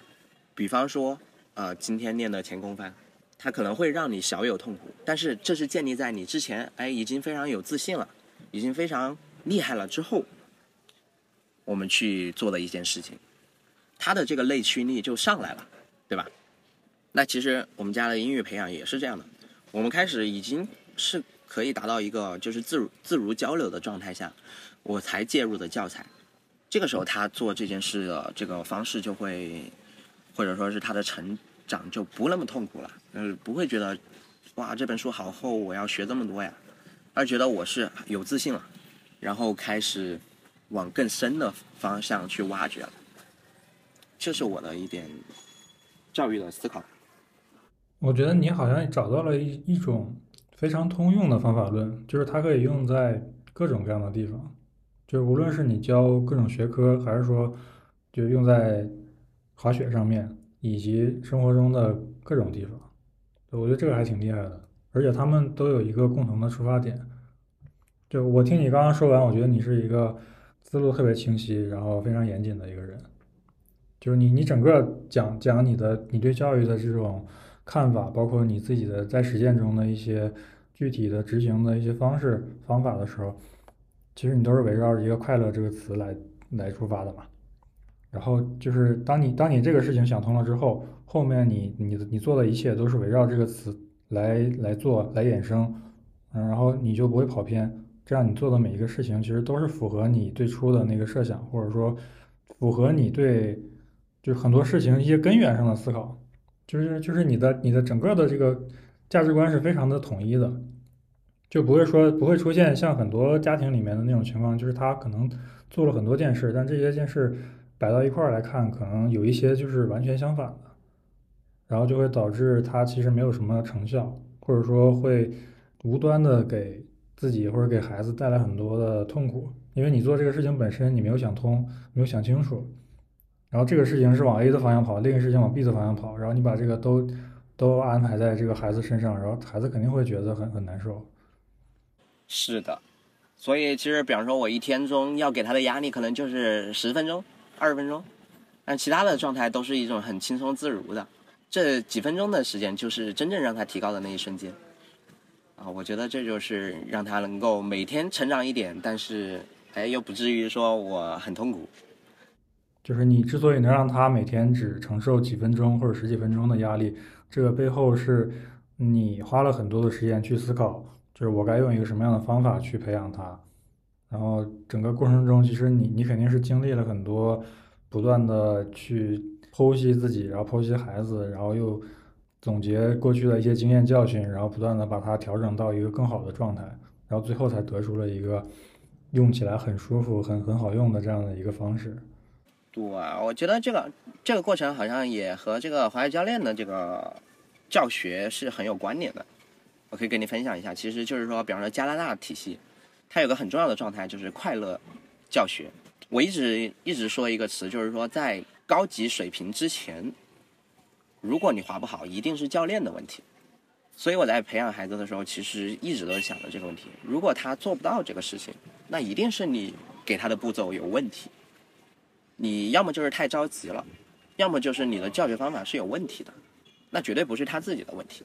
比方说，呃，今天练的前空翻，它可能会让你小有痛苦，但是这是建立在你之前哎已经非常有自信了，已经非常厉害了之后，我们去做的一件事情，他的这个内驱力就上来了，对吧？那其实我们家的英语培养也是这样的，我们开始已经是可以达到一个就是自如自如交流的状态下，我才介入的教材。这个时候他做这件事的这个方式就会，或者说是他的成长就不那么痛苦了，嗯，不会觉得哇这本书好厚，我要学这么多呀，而觉得我是有自信了，然后开始往更深的方向去挖掘了。这是我的一点教育的思考。我觉得你好像找到了一一种非常通用的方法论，就是它可以用在各种各样的地方，就是无论是你教各种学科，还是说就用在滑雪上面，以及生活中的各种地方，我觉得这个还挺厉害的。而且他们都有一个共同的出发点，就我听你刚刚说完，我觉得你是一个思路特别清晰，然后非常严谨的一个人，就是你你整个讲讲你的你对教育的这种。看法，包括你自己的在实践中的一些具体的执行的一些方式方法的时候，其实你都是围绕着一个快乐这个词来来出发的嘛。然后就是当你当你这个事情想通了之后，后面你你你做的一切都是围绕这个词来来做来衍生，嗯，然后你就不会跑偏。这样你做的每一个事情其实都是符合你最初的那个设想，或者说符合你对就很多事情一些根源上的思考。就是就是你的你的整个的这个价值观是非常的统一的，就不会说不会出现像很多家庭里面的那种情况，就是他可能做了很多件事，但这些件事摆到一块儿来看，可能有一些就是完全相反的，然后就会导致他其实没有什么成效，或者说会无端的给自己或者给孩子带来很多的痛苦，因为你做这个事情本身你没有想通，没有想清楚。然后这个事情是往 A 的方向跑，另一个事情往 B 的方向跑，然后你把这个都都安排在这个孩子身上，然后孩子肯定会觉得很很难受。是的，所以其实比方说我一天中要给他的压力可能就是十分钟、二十分钟，但其他的状态都是一种很轻松自如的。这几分钟的时间就是真正让他提高的那一瞬间。啊，我觉得这就是让他能够每天成长一点，但是哎又不至于说我很痛苦。就是你之所以能让他每天只承受几分钟或者十几分钟的压力，这个背后是你花了很多的时间去思考，就是我该用一个什么样的方法去培养他。然后整个过程中，其实你你肯定是经历了很多，不断的去剖析自己，然后剖析孩子，然后又总结过去的一些经验教训，然后不断的把它调整到一个更好的状态，然后最后才得出了一个用起来很舒服、很很好用的这样的一个方式。对，我觉得这个这个过程好像也和这个滑雪教练的这个教学是很有关联的。我可以跟你分享一下，其实就是说，比方说加拿大体系，它有个很重要的状态就是快乐教学。我一直一直说一个词，就是说在高级水平之前，如果你滑不好，一定是教练的问题。所以我在培养孩子的时候，其实一直都想着这个问题：如果他做不到这个事情，那一定是你给他的步骤有问题。你要么就是太着急了，要么就是你的教学方法是有问题的，那绝对不是他自己的问题，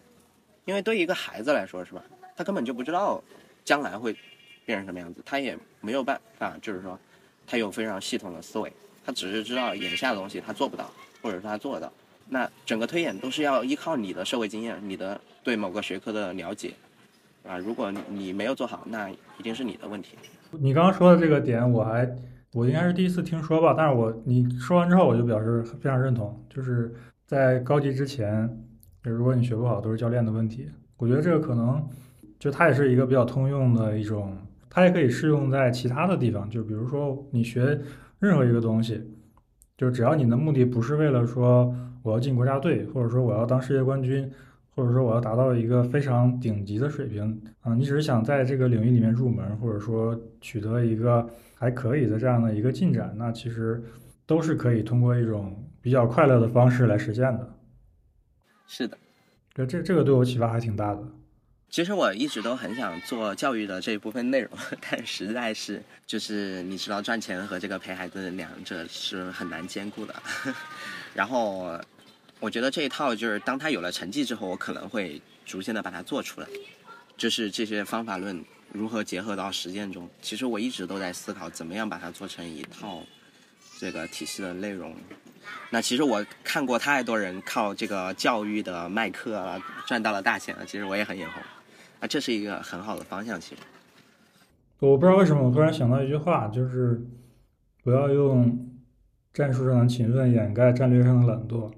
因为对于一个孩子来说，是吧？他根本就不知道将来会变成什么样子，他也没有办法，就是说他有非常系统的思维，他只是知道眼下的东西他做不到，或者说他做得到，那整个推演都是要依靠你的社会经验，你的对某个学科的了解，啊，如果你没有做好，那一定是你的问题。你刚刚说的这个点，我还。我应该是第一次听说吧，但是我你说完之后，我就表示非常认同。就是在高级之前，如果你学不好，都是教练的问题。我觉得这个可能就它也是一个比较通用的一种，它也可以适用在其他的地方。就比如说你学任何一个东西，就只要你的目的不是为了说我要进国家队，或者说我要当世界冠军，或者说我要达到一个非常顶级的水平啊，你只是想在这个领域里面入门，或者说取得一个还可以的这样的一个进展，那其实都是可以通过一种比较快乐的方式来实现的。是的，这这这个对我启发还挺大的。其实我一直都很想做教育的这一部分内容，但实在是就是你知道赚钱和这个陪孩子两者是很难兼顾的。然后我觉得这一套就是当他有了成绩之后，我可能会逐渐的把它做出来，就是这些方法论如何结合到实践中。其实我一直都在思考怎么样把它做成一套这个体系的内容。那其实我看过太多人靠这个教育的卖课啊赚到了大钱了，其实我也很眼红。啊，这是一个很好的方向，其实。我不知道为什么，我突然想到一句话，就是不要用战术上的勤奋掩盖战略上的懒惰。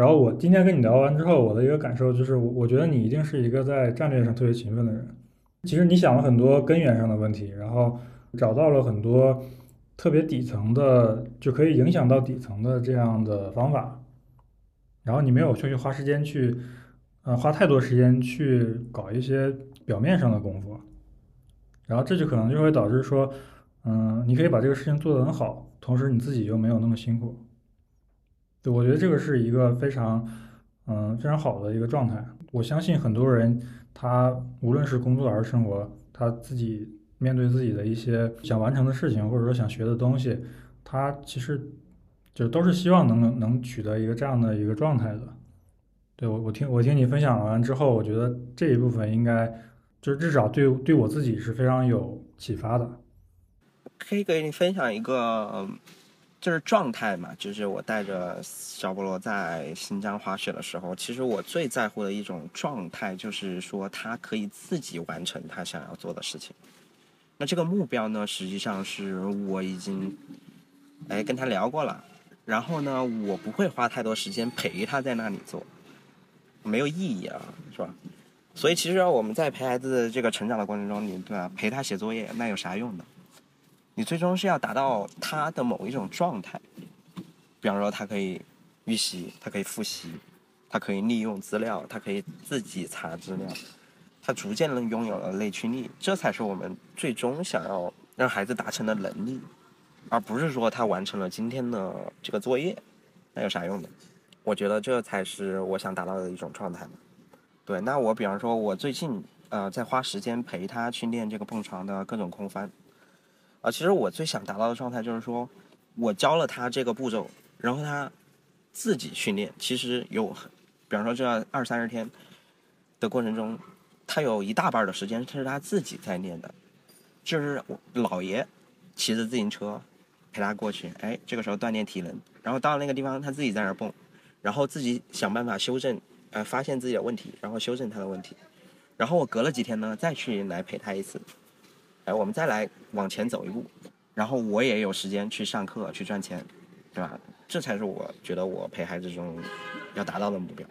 然后我今天跟你聊完之后，我的一个感受就是，我我觉得你一定是一个在战略上特别勤奋的人。其实你想了很多根源上的问题，然后找到了很多特别底层的，就可以影响到底层的这样的方法。然后你没有去花时间去。呃，花太多时间去搞一些表面上的功夫，然后这就可能就会导致说，嗯，你可以把这个事情做得很好，同时你自己又没有那么辛苦。对，我觉得这个是一个非常，嗯，非常好的一个状态。我相信很多人，他无论是工作还是生活，他自己面对自己的一些想完成的事情，或者说想学的东西，他其实就都是希望能能取得一个这样的一个状态的。对我，我听我听你分享完之后，我觉得这一部分应该就是至少对对我自己是非常有启发的。可以给你分享一个，就是状态嘛，就是我带着小菠萝在新疆滑雪的时候，其实我最在乎的一种状态，就是说他可以自己完成他想要做的事情。那这个目标呢，实际上是我已经哎跟他聊过了，然后呢，我不会花太多时间陪他在那里做。没有意义啊，是吧？所以其实我们在陪孩子这个成长的过程中，你对吧？陪他写作业，那有啥用呢？你最终是要达到他的某一种状态，比方说他可以预习，他可以复习，他可以利用资料，他可以自己查资料，他逐渐能拥有了内驱力，这才是我们最终想要让孩子达成的能力，而不是说他完成了今天的这个作业，那有啥用呢？我觉得这才是我想达到的一种状态嘛对，那我比方说，我最近呃在花时间陪他去练这个蹦床的各种空翻。啊，其实我最想达到的状态就是说，我教了他这个步骤，然后他自己训练。其实有，比方说这二三十天的过程中，他有一大半的时间他是他自己在练的，就是我姥爷骑着自行车陪他过去，哎，这个时候锻炼体能，然后到了那个地方，他自己在那儿蹦。然后自己想办法修正，呃，发现自己的问题，然后修正他的问题。然后我隔了几天呢，再去来陪他一次，哎，我们再来往前走一步。然后我也有时间去上课去赚钱，对吧？这才是我觉得我陪孩子中要达到的目标。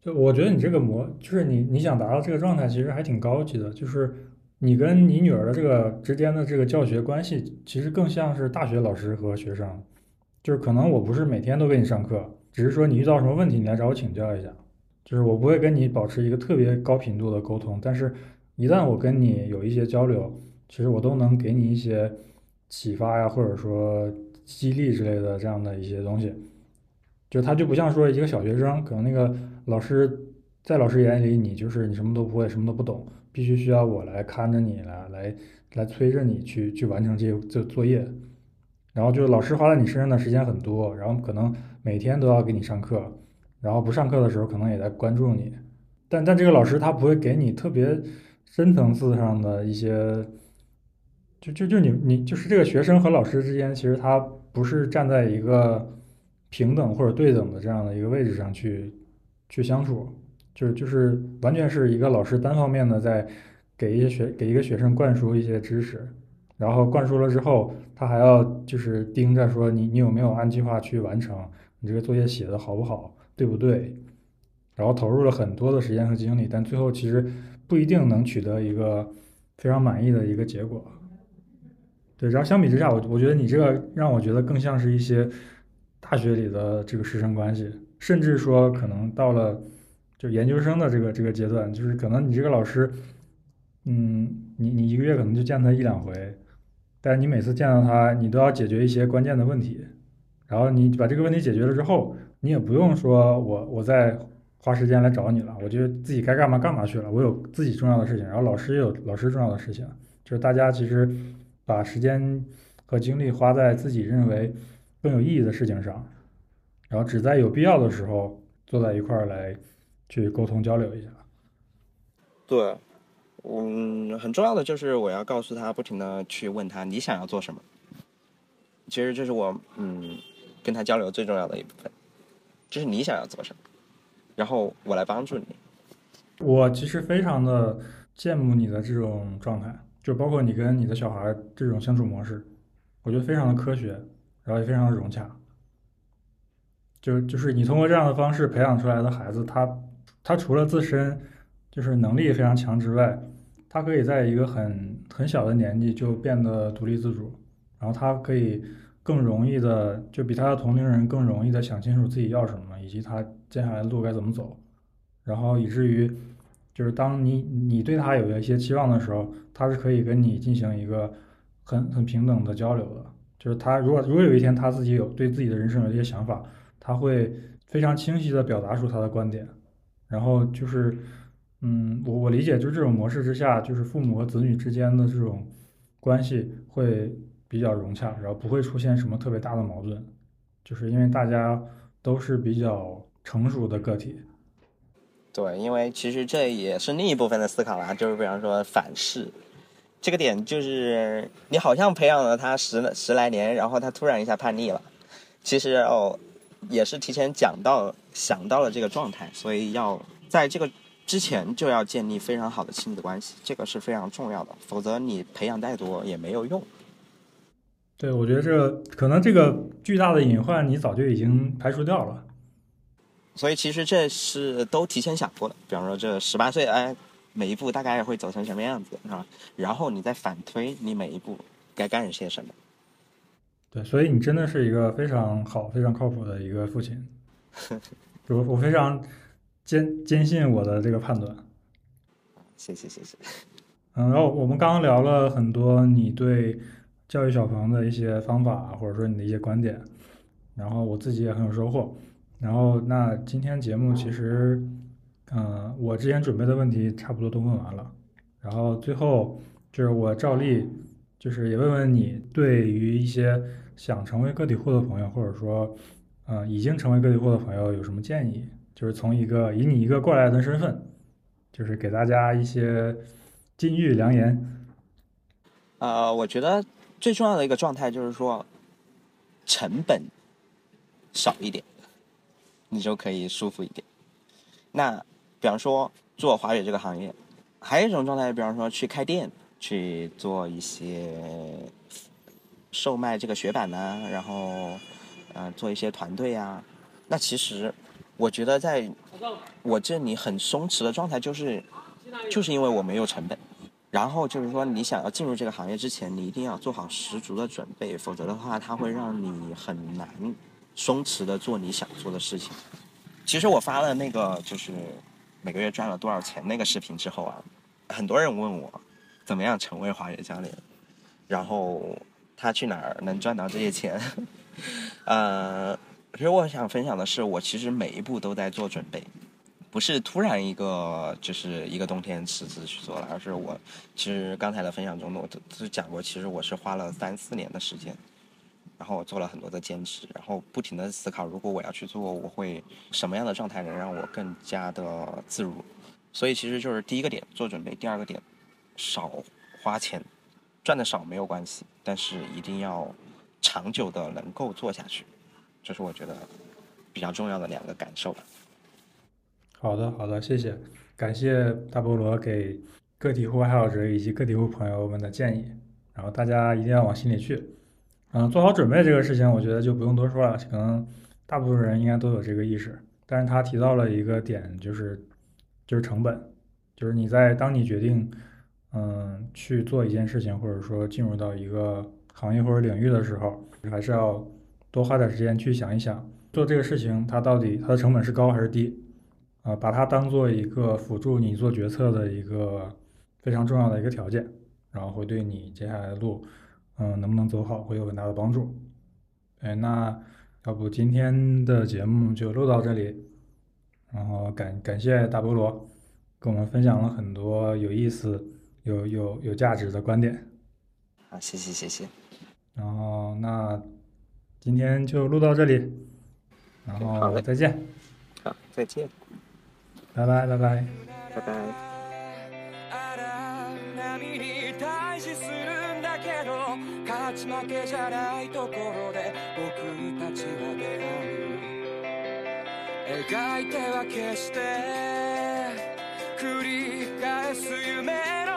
就我觉得你这个模，就是你你想达到这个状态，其实还挺高级的。就是你跟你女儿的这个之间的这个教学关系，其实更像是大学老师和学生。就是可能我不是每天都给你上课，只是说你遇到什么问题，你来找我请教一下。就是我不会跟你保持一个特别高频度的沟通，但是，一旦我跟你有一些交流，其实我都能给你一些启发呀，或者说激励之类的这样的一些东西。就他就不像说一个小学生，可能那个老师在老师眼里你就是你什么都不会，什么都不懂，必须需要我来看着你来来来催着你去去完成这这作业。然后就是老师花在你身上的时间很多，然后可能每天都要给你上课，然后不上课的时候可能也在关注你，但但这个老师他不会给你特别深层次上的一些，就就就你你就是这个学生和老师之间，其实他不是站在一个平等或者对等的这样的一个位置上去去相处，就是就是完全是一个老师单方面的在给一些学给一个学生灌输一些知识。然后灌输了之后，他还要就是盯着说你你有没有按计划去完成，你这个作业写的好不好，对不对？然后投入了很多的时间和精力，但最后其实不一定能取得一个非常满意的一个结果。对，然后相比之下，我我觉得你这个让我觉得更像是一些大学里的这个师生关系，甚至说可能到了就研究生的这个这个阶段，就是可能你这个老师，嗯，你你一个月可能就见他一两回，但是你每次见到他，你都要解决一些关键的问题，然后你把这个问题解决了之后，你也不用说我我再花时间来找你了，我觉得自己该干嘛干嘛去了，我有自己重要的事情，然后老师也有老师重要的事情，就是大家其实。把时间和精力花在自己认为更有意义的事情上，然后只在有必要的时候坐在一块儿来去沟通交流一下。对，嗯，很重要的就是我要告诉他，不停的去问他你想要做什么。其实这是我嗯跟他交流最重要的一部分，就是你想要做什么，然后我来帮助你。我其实非常的羡慕你的这种状态。就包括你跟你的小孩这种相处模式，我觉得非常的科学，然后也非常的融洽。就就是你通过这样的方式培养出来的孩子，他他除了自身就是能力非常强之外，他可以在一个很很小的年纪就变得独立自主，然后他可以更容易的就比他的同龄人更容易的想清楚自己要什么，以及他接下来的路该怎么走，然后以至于。就是当你你对他有一些期望的时候，他是可以跟你进行一个很很平等的交流的。就是他如果如果有一天他自己有对自己的人生有一些想法，他会非常清晰的表达出他的观点。然后就是，嗯，我我理解就是这种模式之下，就是父母和子女之间的这种关系会比较融洽，然后不会出现什么特别大的矛盾，就是因为大家都是比较成熟的个体。对，因为其实这也是另一部分的思考啦，就是比方说反噬，这个点就是你好像培养了他十十来年，然后他突然一下叛逆了，其实哦，也是提前讲到想到了这个状态，所以要在这个之前就要建立非常好的亲子关系，这个是非常重要的，否则你培养再多也没有用。对，我觉得这可能这个巨大的隐患你早就已经排除掉了。所以其实这是都提前想过的，比方说这十八岁，哎，每一步大概会走成什么样子，是吧？然后你再反推你每一步该干些什么。对，所以你真的是一个非常好、非常靠谱的一个父亲。我我非常坚坚信我的这个判断。谢谢谢谢。嗯，然后我们刚刚聊了很多你对教育小朋友的一些方法，或者说你的一些观点，然后我自己也很有收获。然后，那今天节目其实，嗯，我之前准备的问题差不多都问完了。然后最后就是我照例，就是也问问你，对于一些想成为个体户的朋友，或者说，嗯，已经成为个体户的朋友有什么建议？就是从一个以你一个过来人的身份，就是给大家一些金玉良言。呃，我觉得最重要的一个状态就是说，成本少一点。你就可以舒服一点。那比方说做滑雪这个行业，还有一种状态，比方说去开店，去做一些售卖这个雪板呢，然后嗯做一些团队啊。那其实我觉得在我这里很松弛的状态，就是就是因为我没有成本。然后就是说，你想要进入这个行业之前，你一定要做好十足的准备，否则的话，它会让你很难。松弛的做你想做的事情。其实我发了那个就是每个月赚了多少钱那个视频之后啊，很多人问我怎么样成为滑雪教练，然后他去哪儿能赚到这些钱？呃，其实我想分享的是，我其实每一步都在做准备，不是突然一个就是一个冬天辞职去做了，而是我其实刚才的分享中我都都讲过，其实我是花了三四年的时间。然后我做了很多的兼职，然后不停的思考，如果我要去做，我会什么样的状态能让我更加的自如？所以其实就是第一个点做准备，第二个点少花钱，赚的少没有关系，但是一定要长久的能够做下去，这是我觉得比较重要的两个感受吧。好的，好的，谢谢，感谢大菠萝给个体户爱好者以及个体户朋友们的建议，然后大家一定要往心里去。嗯，做好准备这个事情，我觉得就不用多说了，可能大部分人应该都有这个意识。但是他提到了一个点，就是就是成本，就是你在当你决定嗯去做一件事情，或者说进入到一个行业或者领域的时候，还是要多花点时间去想一想，做这个事情它到底它的成本是高还是低，啊，把它当做一个辅助你做决策的一个非常重要的一个条件，然后会对你接下来的路，嗯，能不能走好会有很大的帮助。哎，那。要不今天的节目就录到这里，然后感感谢大菠萝跟我们分享了很多有意思、有有有价值的观点。好，谢谢谢谢。然后那今天就录到这里，然后再见。好，再见。拜拜拜拜。拜拜。勝ち負けじゃないところで僕たちは出会う描いては決して繰り返す夢の